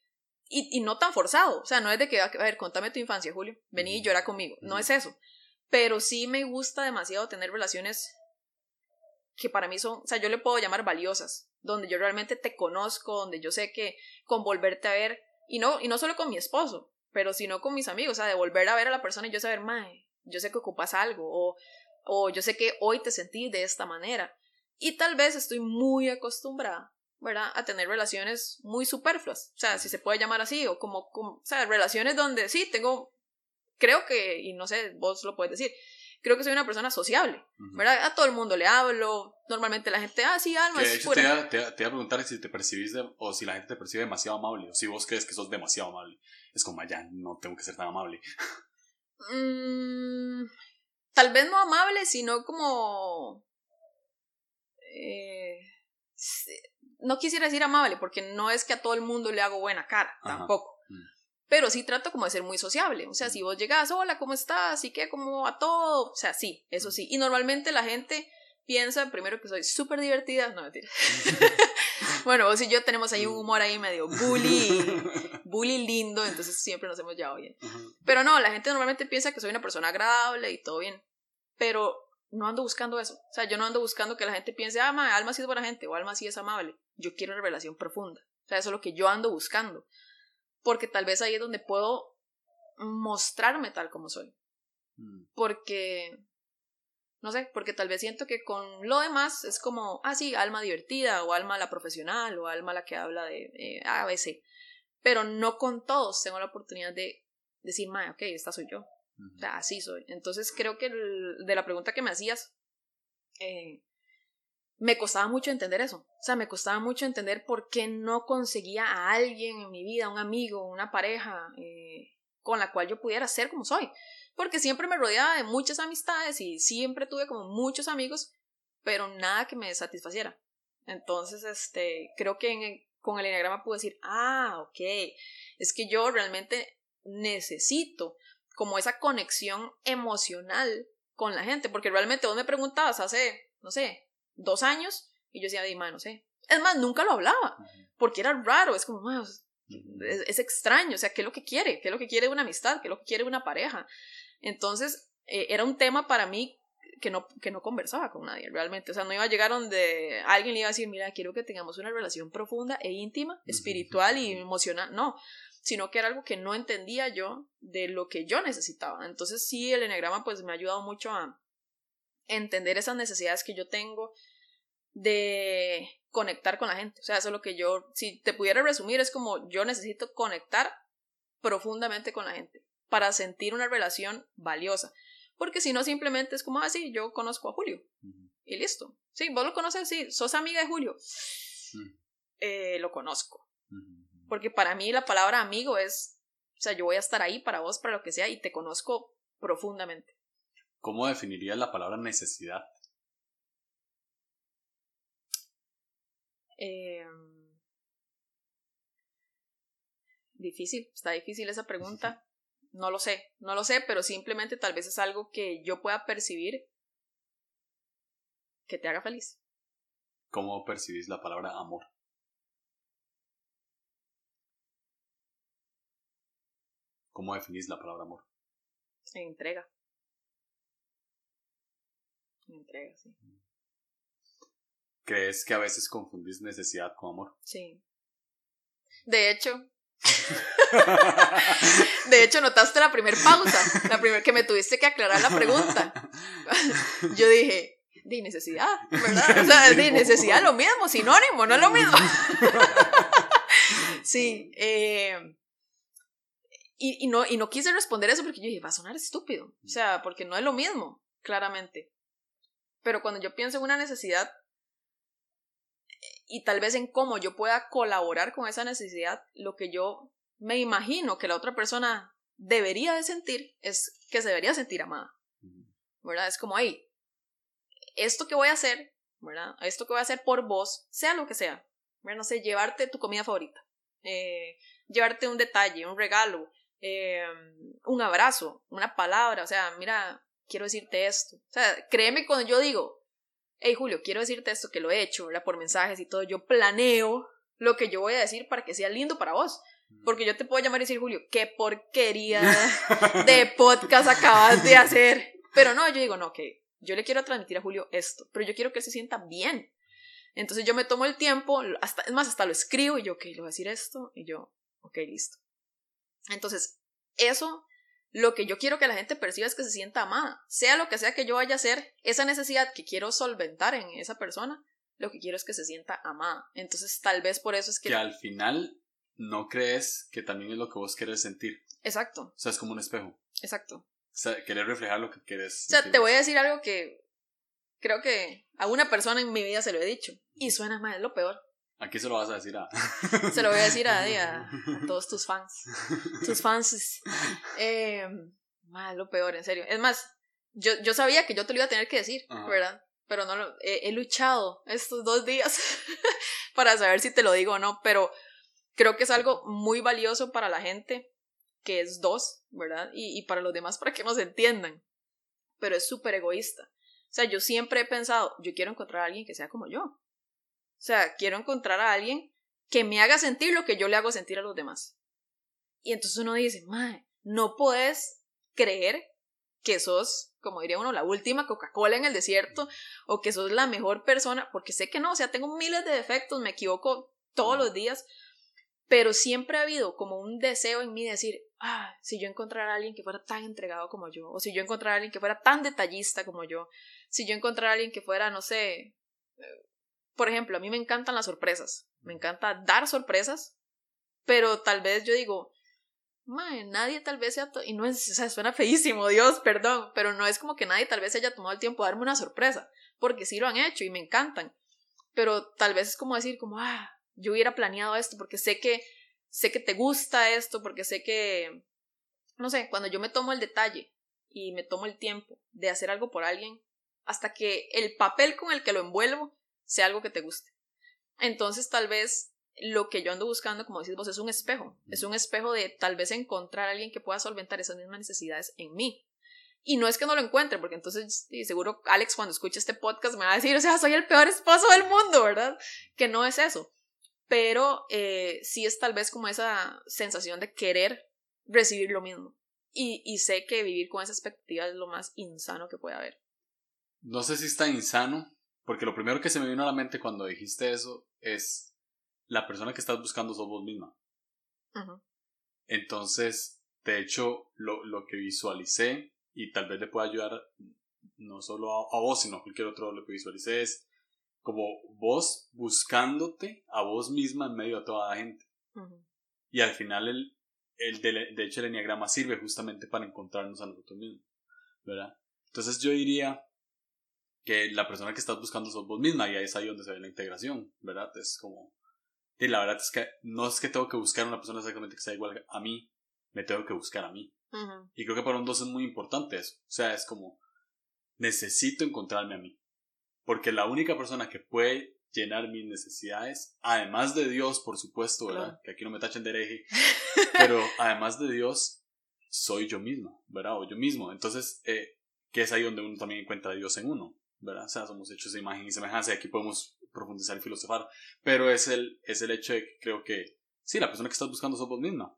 Y, y no tan forzado, o sea, no es de que, a ver, contame tu infancia, Julio, vení y llora conmigo, no es eso. Pero sí me gusta demasiado tener relaciones que para mí son, o sea, yo le puedo llamar valiosas, donde yo realmente te conozco, donde yo sé que con volverte a ver, y no, y no solo con mi esposo, pero sino con mis amigos, o sea, de volver a ver a la persona y yo saber, mae, yo sé que ocupas algo, o, O yo sé que hoy te sentí de esta manera. Y tal vez estoy muy acostumbrada, ¿verdad? A tener relaciones muy superfluas. O sea, si se puede llamar así, o como, como o sea, relaciones donde sí, tengo, creo que, y no sé, vos lo puedes decir, creo que soy una persona sociable, ¿verdad? A todo el mundo le hablo, normalmente la gente, ah, sí, Alma, es pura. Te, iba, te, a preguntar si te percibís, o si la gente te percibe demasiado amable, o si vos crees que sos demasiado amable. Es como, ya, no tengo que ser tan amable. Mm, tal vez no amable, sino como... Eh, no quisiera decir amable, porque no es que a todo el mundo le hago buena cara, tampoco pero sí trato como de ser muy sociable. O sea, si vos llegas, hola, ¿cómo estás? Y qué, como a todo. O sea, sí, eso sí. Y normalmente la gente piensa primero que soy súper divertida. No, mentira. [LAUGHS] [LAUGHS] bueno, vos y yo tenemos ahí un humor ahí medio bully, [LAUGHS] bully lindo, entonces siempre nos hemos llevado bien. Pero no, la gente normalmente piensa que soy una persona agradable y todo bien. Pero no ando buscando eso. O sea, yo no ando buscando que la gente piense, ah, ma, Alma sí es buena gente o Alma sí es amable. Yo quiero una relación profunda. O sea, eso es lo que yo ando buscando porque tal vez ahí es donde puedo mostrarme tal como soy. Mm. Porque, no sé, porque tal vez siento que con lo demás es como, ah, sí, alma divertida, o alma la profesional, o alma la que habla de eh, ABC. Pero no con todos tengo la oportunidad de decir, ma, ok, esta soy yo. O sea, así soy. Entonces creo que de la pregunta que me hacías, eh, me costaba mucho entender eso. O sea, me costaba mucho entender por qué no conseguía a alguien en mi vida, un amigo, una pareja, eh, con la cual yo pudiera ser como soy. Porque siempre me rodeaba de muchas amistades y siempre tuve como muchos amigos, pero nada que me satisfaciera. Entonces, este, creo que con el enneagrama pude decir, ah, ok, es que yo realmente necesito como esa conexión emocional con la gente, porque realmente vos me preguntabas hace, no sé, dos años y yo decía, de no sé. Es más, nunca lo hablaba, porque era raro, es como, es, extraño, o sea, ¿qué es lo que quiere? ¿Qué es lo que quiere una amistad? ¿Qué es lo que quiere una pareja? Entonces, eh, era un tema para mí que no, que no conversaba con nadie realmente. O sea, no iba a llegar donde alguien le iba a decir, mira, quiero que tengamos una relación profunda e íntima, espiritual y emocional. No, sino que era algo que no entendía yo de lo que yo necesitaba. Entonces, sí, el enegrama pues me ha ayudado mucho a, entender esas necesidades que yo tengo de conectar con la gente. O sea, eso es lo que yo, si te pudiera resumir, es como yo necesito conectar profundamente con la gente para sentir una relación valiosa. Porque si no, simplemente es como, ah, sí, yo conozco a Julio. Y listo. Sí, vos lo conoces, sí, sos amiga de Julio. Eh, lo conozco. Porque para mí la palabra amigo es, o sea, yo voy a estar ahí para vos, para lo que sea, y te conozco profundamente. ¿Cómo definirías la palabra necesidad? Em, difícil, está difícil esa pregunta. [LAUGHS] No lo sé, no lo sé, pero simplemente tal vez es algo que yo pueda percibir que te haga feliz. ¿Cómo percibís la palabra amor? ¿Cómo definís la palabra amor? Entrega entrega, sí. ¿Crees que a veces confundís necesidad con amor? Sí. De hecho, [LAUGHS] de hecho, notaste la primera pausa, la primera que me tuviste que aclarar la pregunta. [LAUGHS] Yo dije, de necesidad, ¿verdad? O sea, de necesidad lo mismo, sinónimo, no es lo mismo. [LAUGHS] sí, eh, y, y, no, y no quise responder eso porque yo dije, va a sonar estúpido, o sea, porque no es lo mismo, claramente. Pero cuando yo pienso en una necesidad y tal vez en cómo yo pueda colaborar con esa necesidad, lo que yo me imagino que la otra persona debería de sentir es que se debería sentir amada. ¿Verdad? Es como, ahí, esto que voy a hacer, ¿verdad? Esto que voy a hacer por vos, sea lo que sea. ¿verdad? No sé, llevarte tu comida favorita, eh, llevarte un detalle, un regalo, eh, un abrazo, una palabra, o sea, mira, quiero decirte esto. O sea, créeme cuando yo digo, hey Julio, quiero decirte esto, que lo he hecho, ¿verdad? Por mensajes y todo, yo planeo lo que yo voy a decir para que sea lindo para vos. Porque yo te puedo llamar y decir, Julio, qué porquería [LAUGHS] de podcast acabas de hacer. Pero no, yo digo, no, que yo le quiero transmitir a Julio esto, pero yo quiero que él se sienta bien. Entonces yo me tomo el tiempo, hasta, es más, hasta lo escribo y yo, ok, le voy a decir esto, y yo, ok, listo. Entonces, eso lo que yo quiero que la gente perciba es que se sienta amada. Sea lo que sea que yo vaya a hacer, esa necesidad que quiero solventar en esa persona, lo que quiero es que se sienta amada. Entonces, tal vez por eso es que... Que al final no crees que también es lo que vos querés sentir. Exacto. O sea, es como un espejo. Exacto. O sea, querer reflejar lo que quieres. O sea, te voy a decir algo que creo que a una persona en mi vida se lo he dicho. Y suena mal, es lo peor. Aquí se lo vas a decir a. [LAUGHS] Se lo voy a decir a, a, [LAUGHS] todos tus fans. Tus fans. Eh, mal, lo peor, en serio. Es más, yo, yo sabía que yo te lo iba a tener que decir, ¿verdad? Pero no lo. He, he luchado estos dos días [LAUGHS] para saber si te lo digo o no. Pero creo que es algo muy valioso para la gente, que es dos, ¿verdad? Y, y para los demás para que nos entiendan. Pero es súper egoísta. O sea, yo siempre he pensado, yo quiero encontrar a alguien que sea como yo. O sea, quiero encontrar a alguien que me haga sentir lo que yo le hago sentir a los demás. Y entonces uno dice, madre, no puedes creer que sos, como diría uno, la última Coca-Cola en el desierto, o que sos la mejor persona, porque sé que no, o sea, tengo miles de defectos, me equivoco todos los días, pero siempre ha habido como un deseo en mí de decir, ah, si yo encontrara a alguien que fuera tan entregado como yo, o si yo encontrara a alguien que fuera tan detallista como yo, si yo encontrara a alguien que fuera, no sé, por ejemplo, a mí me encantan las sorpresas, me encanta dar sorpresas, pero tal vez yo digo, Madre, nadie tal vez sea, y no es, o sea, suena feísimo, Dios, perdón, pero no es como que nadie tal vez haya tomado el tiempo de darme una sorpresa, porque sí lo han hecho y me encantan, pero tal vez es como decir, como, ah, yo hubiera planeado esto, porque sé que, sé que te gusta esto, porque sé que, no sé, cuando yo me tomo el detalle y me tomo el tiempo de hacer algo por alguien, hasta que el papel con el que lo envuelvo sea algo que te guste. Entonces tal vez lo que yo ando buscando, como decís vos, es un espejo. Es un espejo de tal vez encontrar a alguien que pueda solventar esas mismas necesidades en mí. Y no es que no lo encuentre, porque entonces y seguro Alex cuando escuche este podcast me va a decir, o sea, soy el peor esposo del mundo, ¿verdad? Que no es eso. Pero eh, sí es tal vez como esa sensación de querer recibir lo mismo. Y, y sé que vivir con esa expectativa es lo más insano que puede haber. No sé si está insano, porque lo primero que se me vino a la mente cuando dijiste eso es la persona que estás buscando sos vos misma. Entonces, de hecho, lo, lo, que visualicé y tal vez le pueda ayudar no solo a, vos, sino a cualquier otro, lo que visualicé es como vos buscándote a vos misma en medio de toda la gente. Y al final el, el de, de hecho el enneagrama sirve justamente para encontrarnos a nosotros mismos, ¿verdad? Entonces yo diría que la persona que estás buscando sos vos misma y ahí es ahí donde se ve la integración, ¿verdad? Es como... Y la verdad es que no es que tengo que buscar a una persona exactamente que sea igual a mí, me tengo que buscar a mí. Y creo que para un dos es muy importante eso. O sea, es como, necesito encontrarme a mí. Porque la única persona que puede llenar mis necesidades, además de Dios, por supuesto, ¿verdad? Que aquí no me tachen de hereje, [LAUGHS] pero además de Dios, soy yo misma, ¿verdad? O yo mismo. Entonces, eh, que es ahí donde uno también encuentra a Dios en uno. ¿Verdad? O sea, somos hechos de imagen y semejanza y aquí podemos profundizar y filosofar, pero es el, es el hecho de que creo que, sí, la persona que estás buscando sos vos misma.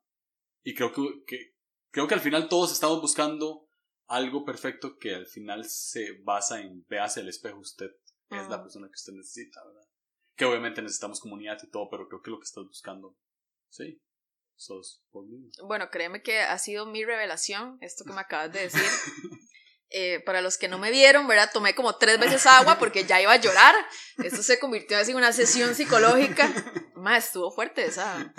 Y creo que, que, creo que al final todos estamos buscando algo perfecto que al final se basa en veas el espejo, usted es la persona que usted necesita, ¿verdad? Que obviamente necesitamos comunidad y todo, pero creo que lo que estás buscando, sí, sos vos misma. Bueno, créeme que ha sido mi revelación, esto que me acabas de decir. [LAUGHS] Eh, para los que no me vieron, ¿verdad? Tomé como tres veces agua porque ya iba a llorar. Esto se convirtió así en una sesión psicológica. [LAUGHS] Más, estuvo fuerte esa.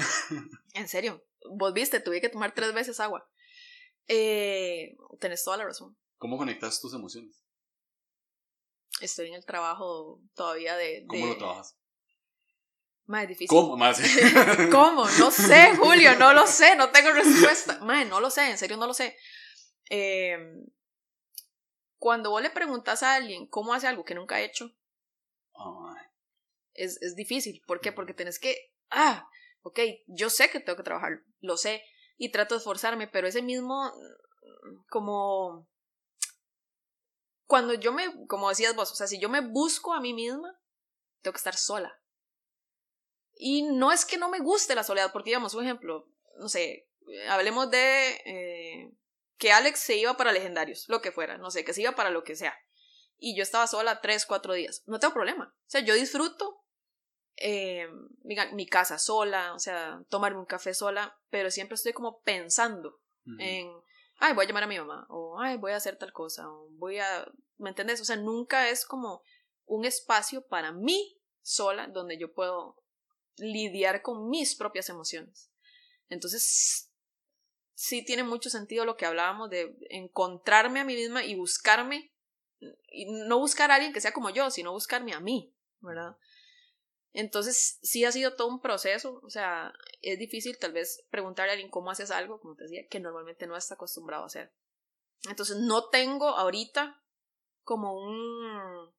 En serio. Vos viste, tuve que tomar tres veces agua. Eh, tenés toda la razón. ¿Cómo conectas tus emociones? Estoy en el trabajo todavía de. ¿Cómo lo trabajas? Más difícil. ¿Cómo? Más. [LAUGHS] ¿Cómo? No sé, Julio, no lo sé, no tengo respuesta. [LAUGHS] Más, no lo sé, en serio no lo sé. Eh, cuando vos le preguntas a alguien cómo hace algo que nunca ha hecho, es, es, difícil. ¿Por qué? Porque tenés que, ah, ok, yo sé que tengo que trabajar, lo sé, y trato de esforzarme, pero ese mismo, como, cuando yo me, como decías vos, o sea, si yo me busco a mí misma, tengo que estar sola. Y no es que no me guste la soledad, porque digamos, un ejemplo, no sé, hablemos de eh, que Alex se iba para legendarios, lo que fuera, no sé, que se iba para lo que sea. Y yo estaba sola tres, cuatro días. No tengo problema. O sea, yo disfruto eh, mi, casa sola, o sea, tomarme un café sola, pero siempre estoy como pensando en, ay, voy a llamar a mi mamá, o ay, voy a hacer tal cosa, o voy a, ¿me entiendes? O sea, nunca es como un espacio para mí sola donde yo puedo lidiar con mis propias emociones. Entonces, sí tiene mucho sentido lo que hablábamos de encontrarme a mí misma y buscarme, y no buscar a alguien que sea como yo, sino buscarme a mí, ¿verdad? Entonces, sí ha sido todo un proceso, o sea, es difícil tal vez preguntarle a alguien cómo haces algo, como te decía, que normalmente no está acostumbrado a hacer. Entonces, no tengo ahorita como un,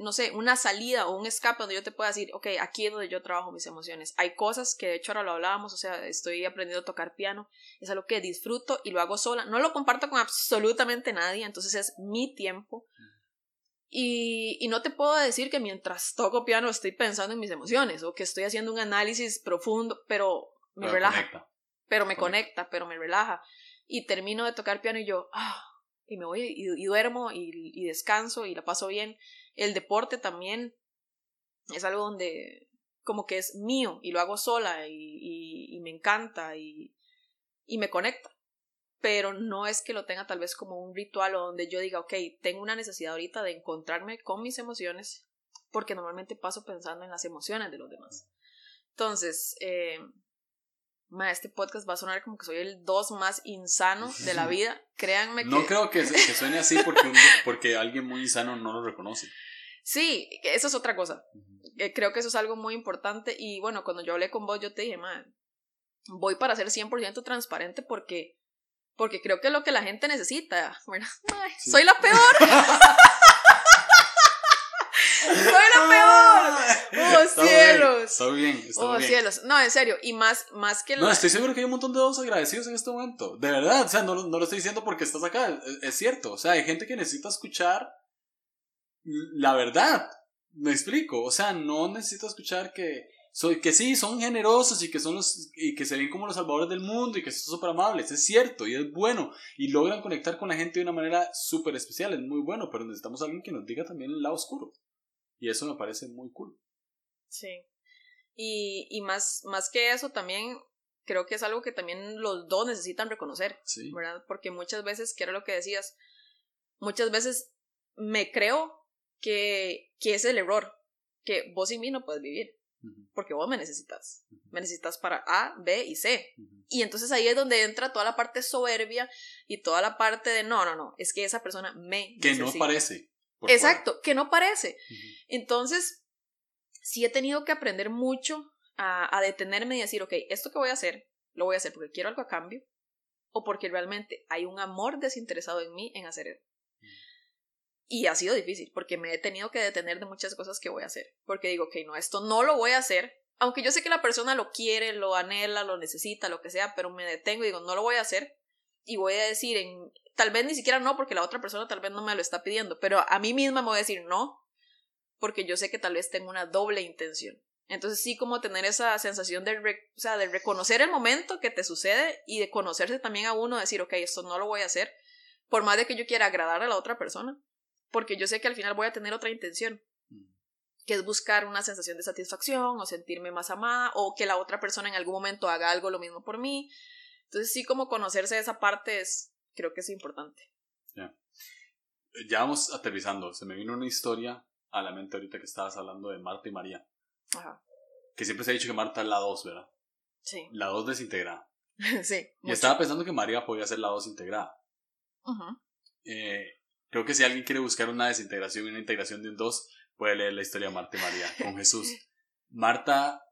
no sé, una salida o un escape donde yo te pueda decir, ok, aquí es donde yo trabajo mis emociones. Hay cosas que de hecho ahora lo hablábamos, o sea, estoy aprendiendo a tocar piano, es algo que disfruto y lo hago sola, no lo comparto con absolutamente nadie, entonces es mi tiempo. Y, y no te puedo decir que mientras toco piano estoy pensando en mis emociones o que estoy haciendo un análisis profundo, pero me relaja. Pero me conecta. pero me relaja. Y termino de tocar piano y yo, ah, y me voy y, duermo y, y, descanso y la paso bien. El deporte también es algo donde como que es mío y lo hago sola y, me encanta y, y me conecta. Pero no es que lo tenga tal vez como un ritual o donde yo diga, ok, tengo una necesidad ahorita de encontrarme con mis emociones, porque normalmente paso pensando en las emociones de los demás. Entonces, eh, este podcast va a sonar como que soy el dos más insano [LAUGHS] de la vida. Créanme que. No creo que, que suene así porque, porque alguien muy insano no lo reconoce. Sí, eso es otra cosa. Eh, creo que eso es algo muy importante. Y bueno, cuando yo hablé con vos, yo te dije, man, voy para ser 100% transparente porque, porque creo que es lo que la gente necesita. Bueno, [LAUGHS] soy la peor. [LAUGHS] soy la peor. Oh, cielos. Está bien, está oh, cielos. No, en serio. Y más, más que. No, estoy seguro que hay un montón de dos agradecidos en este momento. De verdad. O sea, no, no lo estoy diciendo porque estás acá. es cierto. O sea, hay gente que necesita escuchar la verdad. Me explico. O sea, no necesito escuchar que soy que sí, son generosos y que son los y que se ven como los salvadores del mundo y que son súper amables, es cierto y es bueno y logran conectar con la gente de una manera súper especial, es muy bueno, pero necesitamos a alguien que nos diga también el lado oscuro y eso me parece muy cool. Sí. Y, y más, más que eso también creo que es algo que también los dos necesitan reconocer, ¿verdad? Porque muchas veces, que era lo que decías, muchas veces me creo que, que es el error, que vos y mí no puedes vivir, porque vos me necesitas, me necesitas para A, B y C. Y entonces ahí es donde entra toda la parte soberbia y toda la parte de no, no, no, es que esa persona me... Que no parece. Exacto, que no parece. Entonces, sí he tenido que aprender mucho a, a detenerme y decir, ok, esto que voy a hacer, lo voy a hacer porque quiero algo a cambio o porque realmente hay un amor desinteresado en mí en hacer y ha sido difícil porque me he tenido que detener de muchas cosas que voy a hacer. Porque digo, ok, no, esto no lo voy a hacer. Aunque yo sé que la persona lo quiere, lo anhela, lo necesita, lo que sea, pero me detengo y digo, no lo voy a hacer. Y voy a decir, en, tal vez ni siquiera no, porque la otra persona tal vez no me lo está pidiendo, pero a mí misma me voy a decir no, porque yo sé que tal vez tengo una doble intención. Entonces sí como tener esa sensación de, o sea, de reconocer el momento que te sucede y de conocerse también a uno, decir, ok, esto no lo voy a hacer, por más de que yo quiera agradar a la otra persona, porque yo sé que al final voy a tener otra intención, que es buscar una sensación de satisfacción o sentirme más amada o que la otra persona en algún momento haga algo lo mismo por mí. Entonces sí como conocerse esa parte es, creo que es importante. Ya. Ya vamos aterrizando. Se me vino una historia a la mente ahorita que estabas hablando de Marta y María. Ajá. Que siempre se ha dicho que Marta es la 2, ¿verdad? Sí. La 2 desintegrada. [LAUGHS] sí. Y estaba pensando que María podía ser la 2 integrada. Ajá. eh, Creo que si alguien quiere buscar una desintegración y una integración de un dos, puede leer la historia de Marta y María con Jesús. [LAUGHS] Marta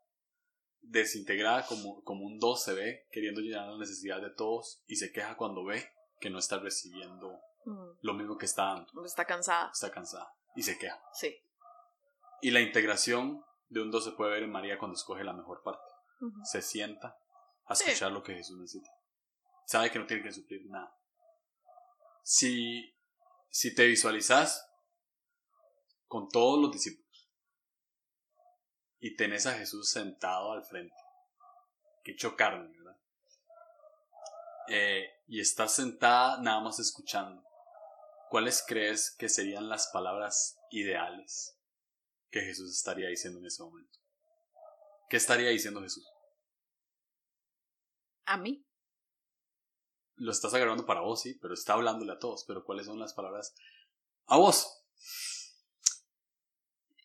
desintegrada como, como un dos se ve, queriendo llenar la necesidad de todos y se queja cuando ve que no está recibiendo mm. lo mismo que está dando. Está cansada. Está cansada y se queja. Sí. Y la integración de un dos se puede ver en María cuando escoge la mejor parte. Se sienta a escuchar lo que Jesús necesita. Sabe que no tiene que sufrir nada. Si si te visualizas con todos los discípulos y tenés a Jesús sentado al frente, que chocarme, ¿verdad? Eh, y estás sentada nada más escuchando, ¿cuáles crees que serían las palabras ideales que Jesús estaría diciendo en ese momento? ¿Qué estaría diciendo Jesús? A mí. lo estás agarrando para vos, sí, pero está hablándole a todos. Pero ¿cuáles son las palabras a vos?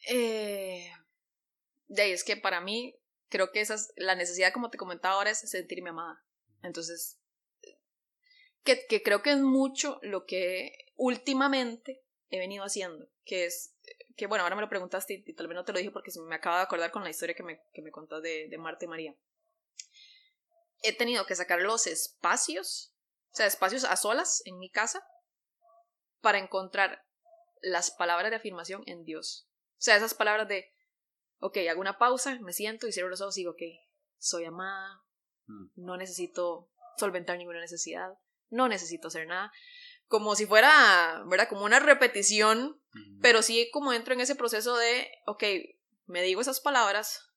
Eh, de ahí es que para mí, creo que esa es, la necesidad, como te comentaba ahora, es sentirme amada. Entonces, que, que creo que es mucho lo que últimamente he venido haciendo, que es, que bueno, ahora me lo preguntaste y, tal vez no te lo dije porque me acabo de acordar con la historia que me, que me contás de, de Marta María. He tenido que sacar los espacios, o sea, espacios a solas en mi casa, para encontrar las palabras de afirmación en Dios. O sea, esas palabras de, ok, hago una pausa, me siento y cierro los ojos y digo, ok, soy amada, mm. no necesito solventar ninguna necesidad, no necesito hacer nada. Como si fuera, ¿verdad? Como una repetición, pero sí como entro en ese proceso de, ok, me digo esas palabras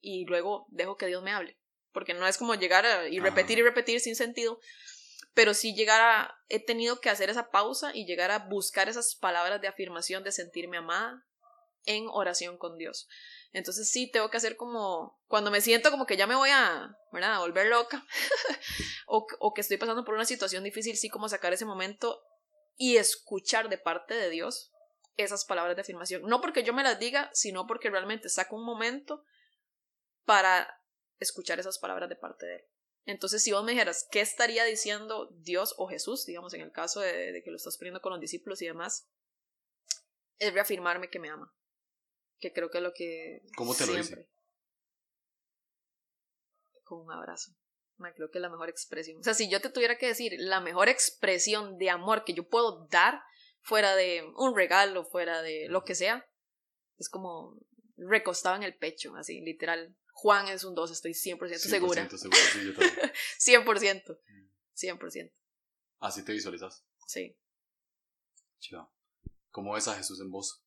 y luego dejo que Dios me hable. Porque no es como llegar y repetir y repetir sin sentido, pero sí llegar a, he tenido que hacer esa pausa y llegar a buscar esas palabras de afirmación, de sentirme amada en oración con Dios. Entonces sí, tengo que hacer como, cuando me siento como que ya me voy a, volver loca [LAUGHS] o, o que estoy pasando por una situación difícil, sí como sacar ese momento y escuchar de parte de Dios esas palabras de afirmación. No porque yo me las diga, sino porque realmente saco un momento para escuchar esas palabras de parte de Él. Entonces, si vos me dijeras, ¿qué estaría diciendo Dios o Jesús, digamos, en el caso de, de que lo estás poniendo con los discípulos y demás? Es reafirmarme que me ama que creo que es lo que... ¿Cómo te lo dice? Con un abrazo. creo que es la mejor expresión. O sea, si yo te tuviera que decir la mejor expresión de amor que yo puedo dar fuera de un regalo, fuera de lo que sea, es como recostado en el pecho, así, literal. Juan es un 2, estoy 100%, segura. 100% segura, sí, yo también. [LAUGHS] 100%. 100%. Así te visualizas. Sí. Chido. ¿Cómo ves a Jesús en vos?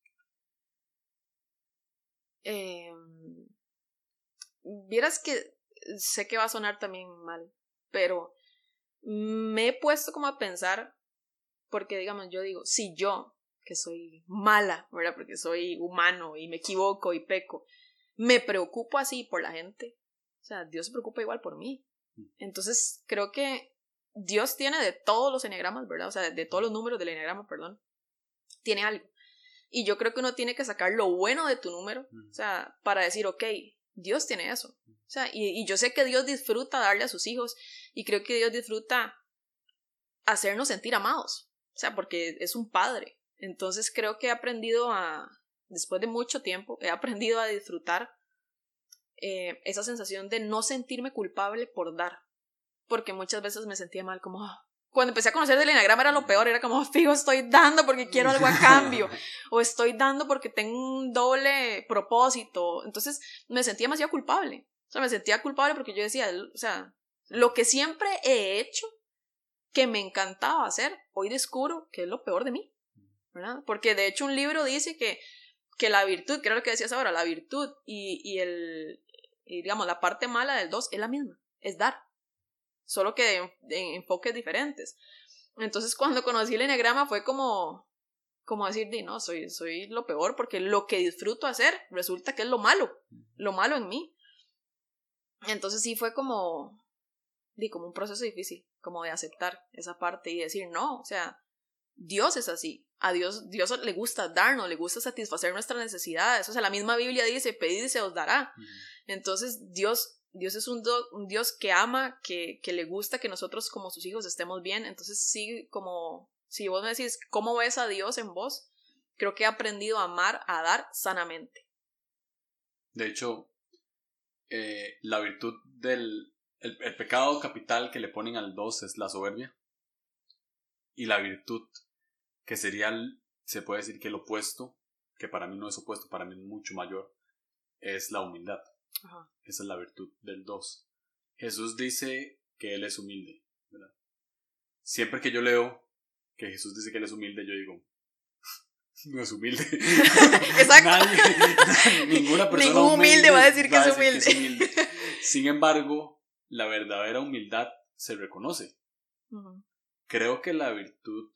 Eh, vieras que sé que va a sonar también mal, pero me he puesto como a pensar, porque digamos, yo digo, si yo, que soy mala, ¿verdad? Porque soy humano y me equivoco y peco, me preocupo así por la gente, o sea, Dios se preocupa igual por mí. Mm. Entonces, creo que Dios tiene de todos los eneagramas, ¿verdad? O sea, de todos los números del eneagrama, perdón, tiene algo. Y yo creo que uno tiene que sacar lo bueno de tu número, o sea, para decir, ok, Dios tiene eso. O sea, y, yo sé que Dios disfruta darle a sus hijos y creo que Dios disfruta hacernos sentir amados, o sea, porque es un padre. Entonces creo que he aprendido a, después de mucho tiempo, he aprendido a disfrutar eh, esa sensación de no sentirme culpable por dar, porque muchas veces me sentía mal como, ah, cuando empecé a conocer del enagrama era lo peor, era como, [LAUGHS] fijo, estoy dando porque quiero algo a cambio, o estoy dando porque tengo un doble propósito. Entonces me sentía demasiado culpable. O sea, me sentía culpable porque yo decía, o sea, lo que siempre he hecho, que me encantaba hacer, hoy descubro que es lo peor de mí. ¿verdad? Porque de hecho un libro dice que, que la virtud, que lo que decías ahora, la virtud y, y el, digamos, la parte mala del dos es la misma, es dar solo que en, enfoques diferentes. Entonces cuando conocí el enneagrama fue como, como decir, di, no, soy, soy lo peor porque lo que disfruto hacer resulta que es lo malo, lo malo en mí. Entonces sí fue como, di, como un proceso difícil, como de aceptar esa parte y decir, no, o sea, Dios es así. A Dios, Dios le gusta darnos, le gusta satisfacer nuestras necesidades. O sea, la misma Biblia dice, pedid y se os dará. Entonces, Dios Dios es un, un Dios que ama, que, que, le gusta que nosotros como sus hijos estemos bien. Entonces sí, como si vos me decís, ¿cómo ves a Dios en vos? Creo que he aprendido a amar, a dar sanamente. De hecho, eh, la virtud del... El, el, pecado capital que le ponen al dos es la soberbia. Y la virtud, que sería, se puede decir que el opuesto, que para mí no es opuesto, para mí es mucho mayor, es la humildad. Esa es la virtud del dos. Jesús dice que Él es humilde. Siempre que yo leo que Jesús dice que Él es humilde, yo digo, [LAUGHS] no es humilde. [LAUGHS] Exacto. [LAUGHS] ninguna persona Ningún humilde, va a decir que, es, humilde. Sin embargo, la verdadera humildad se reconoce. Creo que la virtud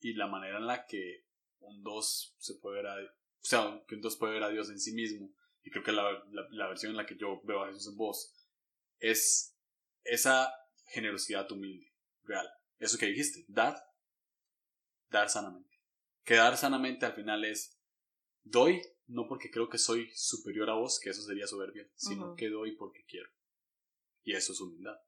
y la manera en la que un dos se puede ver a, o sea, que un dos puede ver a Dios en sí mismo y creo que la, la, versión en la que yo veo a Jesús en vos, es esa generosidad humilde. real. Eso que dijiste, dar, dar sanamente. Que dar sanamente al final es, doy no porque creo que soy superior a vos, que eso sería soberbia, sino que doy porque quiero. Y eso es humildad.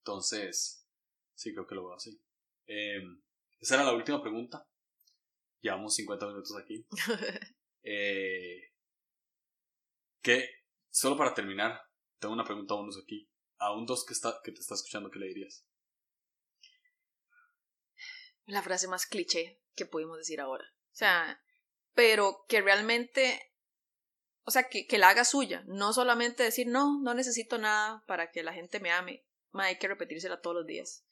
Entonces, sí, creo que lo veo así. Em, esa era la última pregunta. Llevamos 50 minutos aquí. [LAUGHS] eh, que, solo para terminar, tengo una pregunta a unos aquí. A un dos que, está, que te está escuchando, ¿qué le dirías? La frase más cliché que pudimos decir ahora. O sea, pero que realmente, o sea, que, que la haga suya. No solamente decir, no, no necesito nada para que la gente me ame. hay que repetírsela todos los días.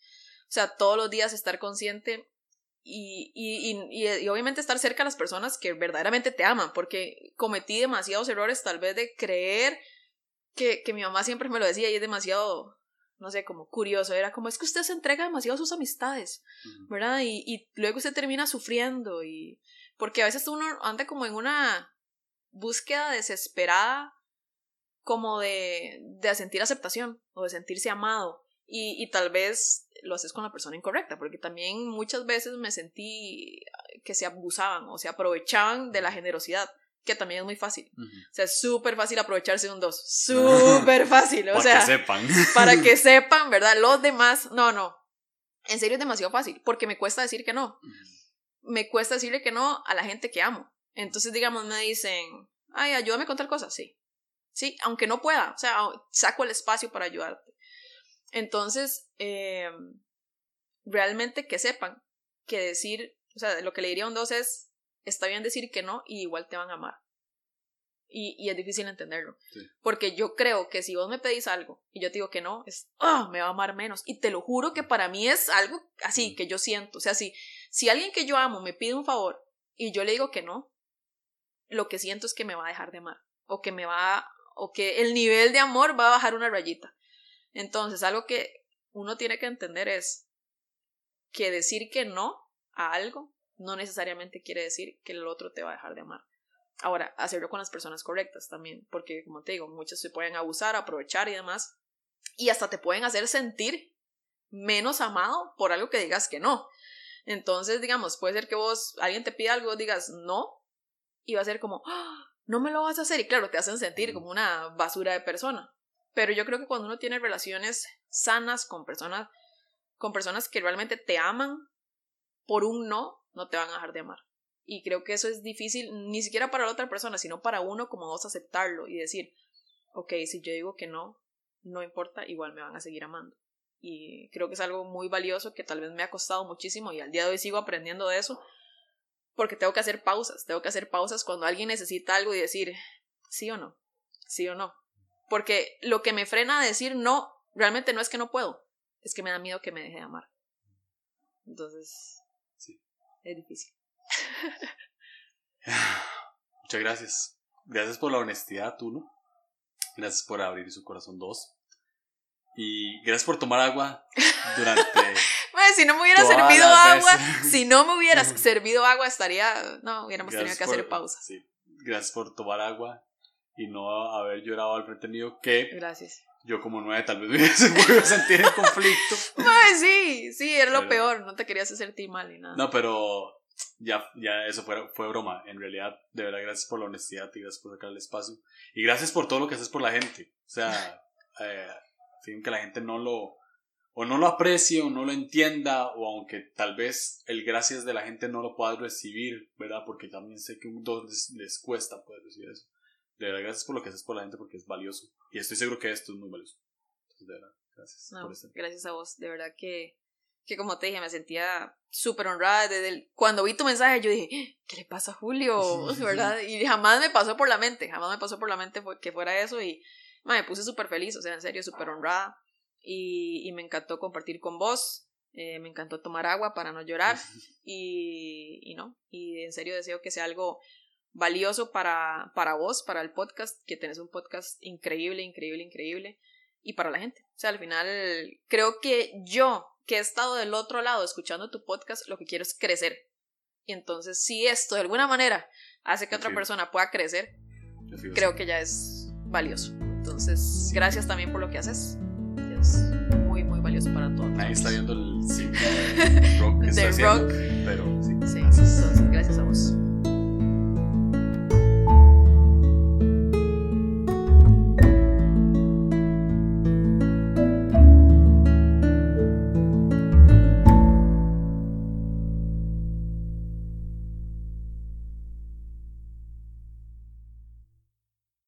O sea, todos los días estar consciente y, y, y, obviamente estar cerca a las personas que verdaderamente te aman, porque cometí demasiados errores tal vez de creer que, que mi mamá siempre me lo decía y es demasiado, no sé, como curioso, era como es que usted se entrega demasiado a sus amistades, ¿verdad? Y, y luego usted termina sufriendo y porque a veces uno anda como en una búsqueda desesperada como de, de sentir aceptación o de sentirse amado y, y tal vez lo haces con la persona incorrecta, porque también muchas veces me sentí que se abusaban o se aprovechaban de la generosidad, que también es muy fácil. O sea, es súper fácil aprovecharse de un dos, [LAUGHS] súper fácil, o sea, para que sepan. [LAUGHS] para que sepan, ¿verdad? Los demás, no, no, en serio es demasiado fácil, porque me cuesta decir que no. Me cuesta decirle que no a la gente que amo. Entonces, digamos, me dicen, ay, ayúdame con tal cosa, sí. Sí, aunque no pueda, o sea, saco el espacio para ayudarte. Entonces, eh, realmente que sepan que decir, o sea, lo que le diría a un dos es, está bien decir que no y igual te van a amar. Y, y es difícil entenderlo. Porque yo creo que si vos me pedís algo y yo te digo que no, es, ah, me va a amar menos. Y te lo juro que para mí es algo así que yo siento. O sea, si, si alguien que yo amo me pide un favor y yo le digo que no, lo que siento es que me va a dejar de amar. O que me va, o que el nivel de amor va a bajar una rayita. Entonces, algo que uno tiene que entender es que decir que no a algo no necesariamente quiere decir que el otro te va a dejar de amar. Ahora, hacerlo con las personas correctas también, porque como te digo, muchos se pueden abusar, aprovechar y demás, y hasta te pueden hacer sentir menos amado por algo que digas que no. Entonces, digamos, puede ser que vos, alguien te pida algo, digas no, y va a ser como, ¡Ah! no me lo vas a hacer, y claro, te hacen sentir como una basura de persona. Pero yo creo que cuando uno tiene relaciones sanas con personas, con personas que realmente te aman, por un no, no te van a dejar de amar. Y creo que eso es difícil, ni siquiera para la otra persona, sino para uno como vos aceptarlo y decir, ok, si yo digo que no, no importa, igual me van a seguir amando. Y creo que es algo muy valioso que tal vez me ha costado muchísimo y al día de hoy sigo aprendiendo de eso, porque tengo que hacer pausas, tengo que hacer pausas cuando alguien necesita algo y decir, sí o no, sí o no. Porque lo que me frena a decir no, realmente no es que no puedo, es que me da miedo que me deje de amar. Entonces, sí. es difícil. [SIGHS] Muchas gracias. Gracias por la honestidad, tú, ¿no? Gracias por abrir su corazón dos. Y gracias por tomar agua durante. [LAUGHS] bueno, si no me hubiera servido agua, si no me hubieras [LAUGHS] servido agua, estaría. No, hubiéramos tenido que hacer pausa. Sí. Gracias por tomar agua y no haber llorado al frente mío, que Gracias. yo como nueve tal vez [LAUGHS] me hubiese podido sentir en conflicto. [LAUGHS] Pues sí, sí, era lo peor, no te querías hacer ti mal ni nada. No, pero ya, ya eso fue, fue broma. En realidad, de verdad, gracias por la honestidad y gracias por sacar el espacio. Y gracias por todo lo que haces por la gente. O sea, [LAUGHS] eh, que la gente no lo, o no lo aprecie o no lo entienda, o aunque tal vez el gracias de la gente no lo puedas recibir, ¿verdad? Porque también sé que a dos les, les cuesta poder recibir eso de verdad, gracias por lo que haces por la gente porque es valioso. Y estoy seguro que esto es muy valioso. Entonces, de verdad, gracias por esto. Gracias a vos, de verdad que, que como te dije, me sentía súper honrada. Desde el, cuando vi tu mensaje, yo dije, ¡Ah! ¿qué le pasa a Julio? [LAUGHS] ¿Verdad? Y jamás me pasó por la mente, jamás me pasó por la mente que fuera eso. Y me puse súper feliz, o sea, en serio, súper honrada. Y, y me encantó compartir con vos. Eh, me encantó tomar agua para no llorar [LAUGHS] y, y no, y en serio deseo que sea algo valioso para, para vos, para el podcast, que tenés un podcast increíble, increíble, increíble, y para la gente. O sea, al final, creo que yo, que he estado del otro lado escuchando tu podcast, lo que quiero es crecer. Y entonces, si esto de alguna manera hace que otra persona pueda crecer, creo que ya es valioso. Entonces, gracias también por lo que haces. Es muy, muy valioso. para todos. Nadie está viendo el [LAUGHS] rock que está De haciendo, rock. pero sí. Sí, entonces gracias a vos.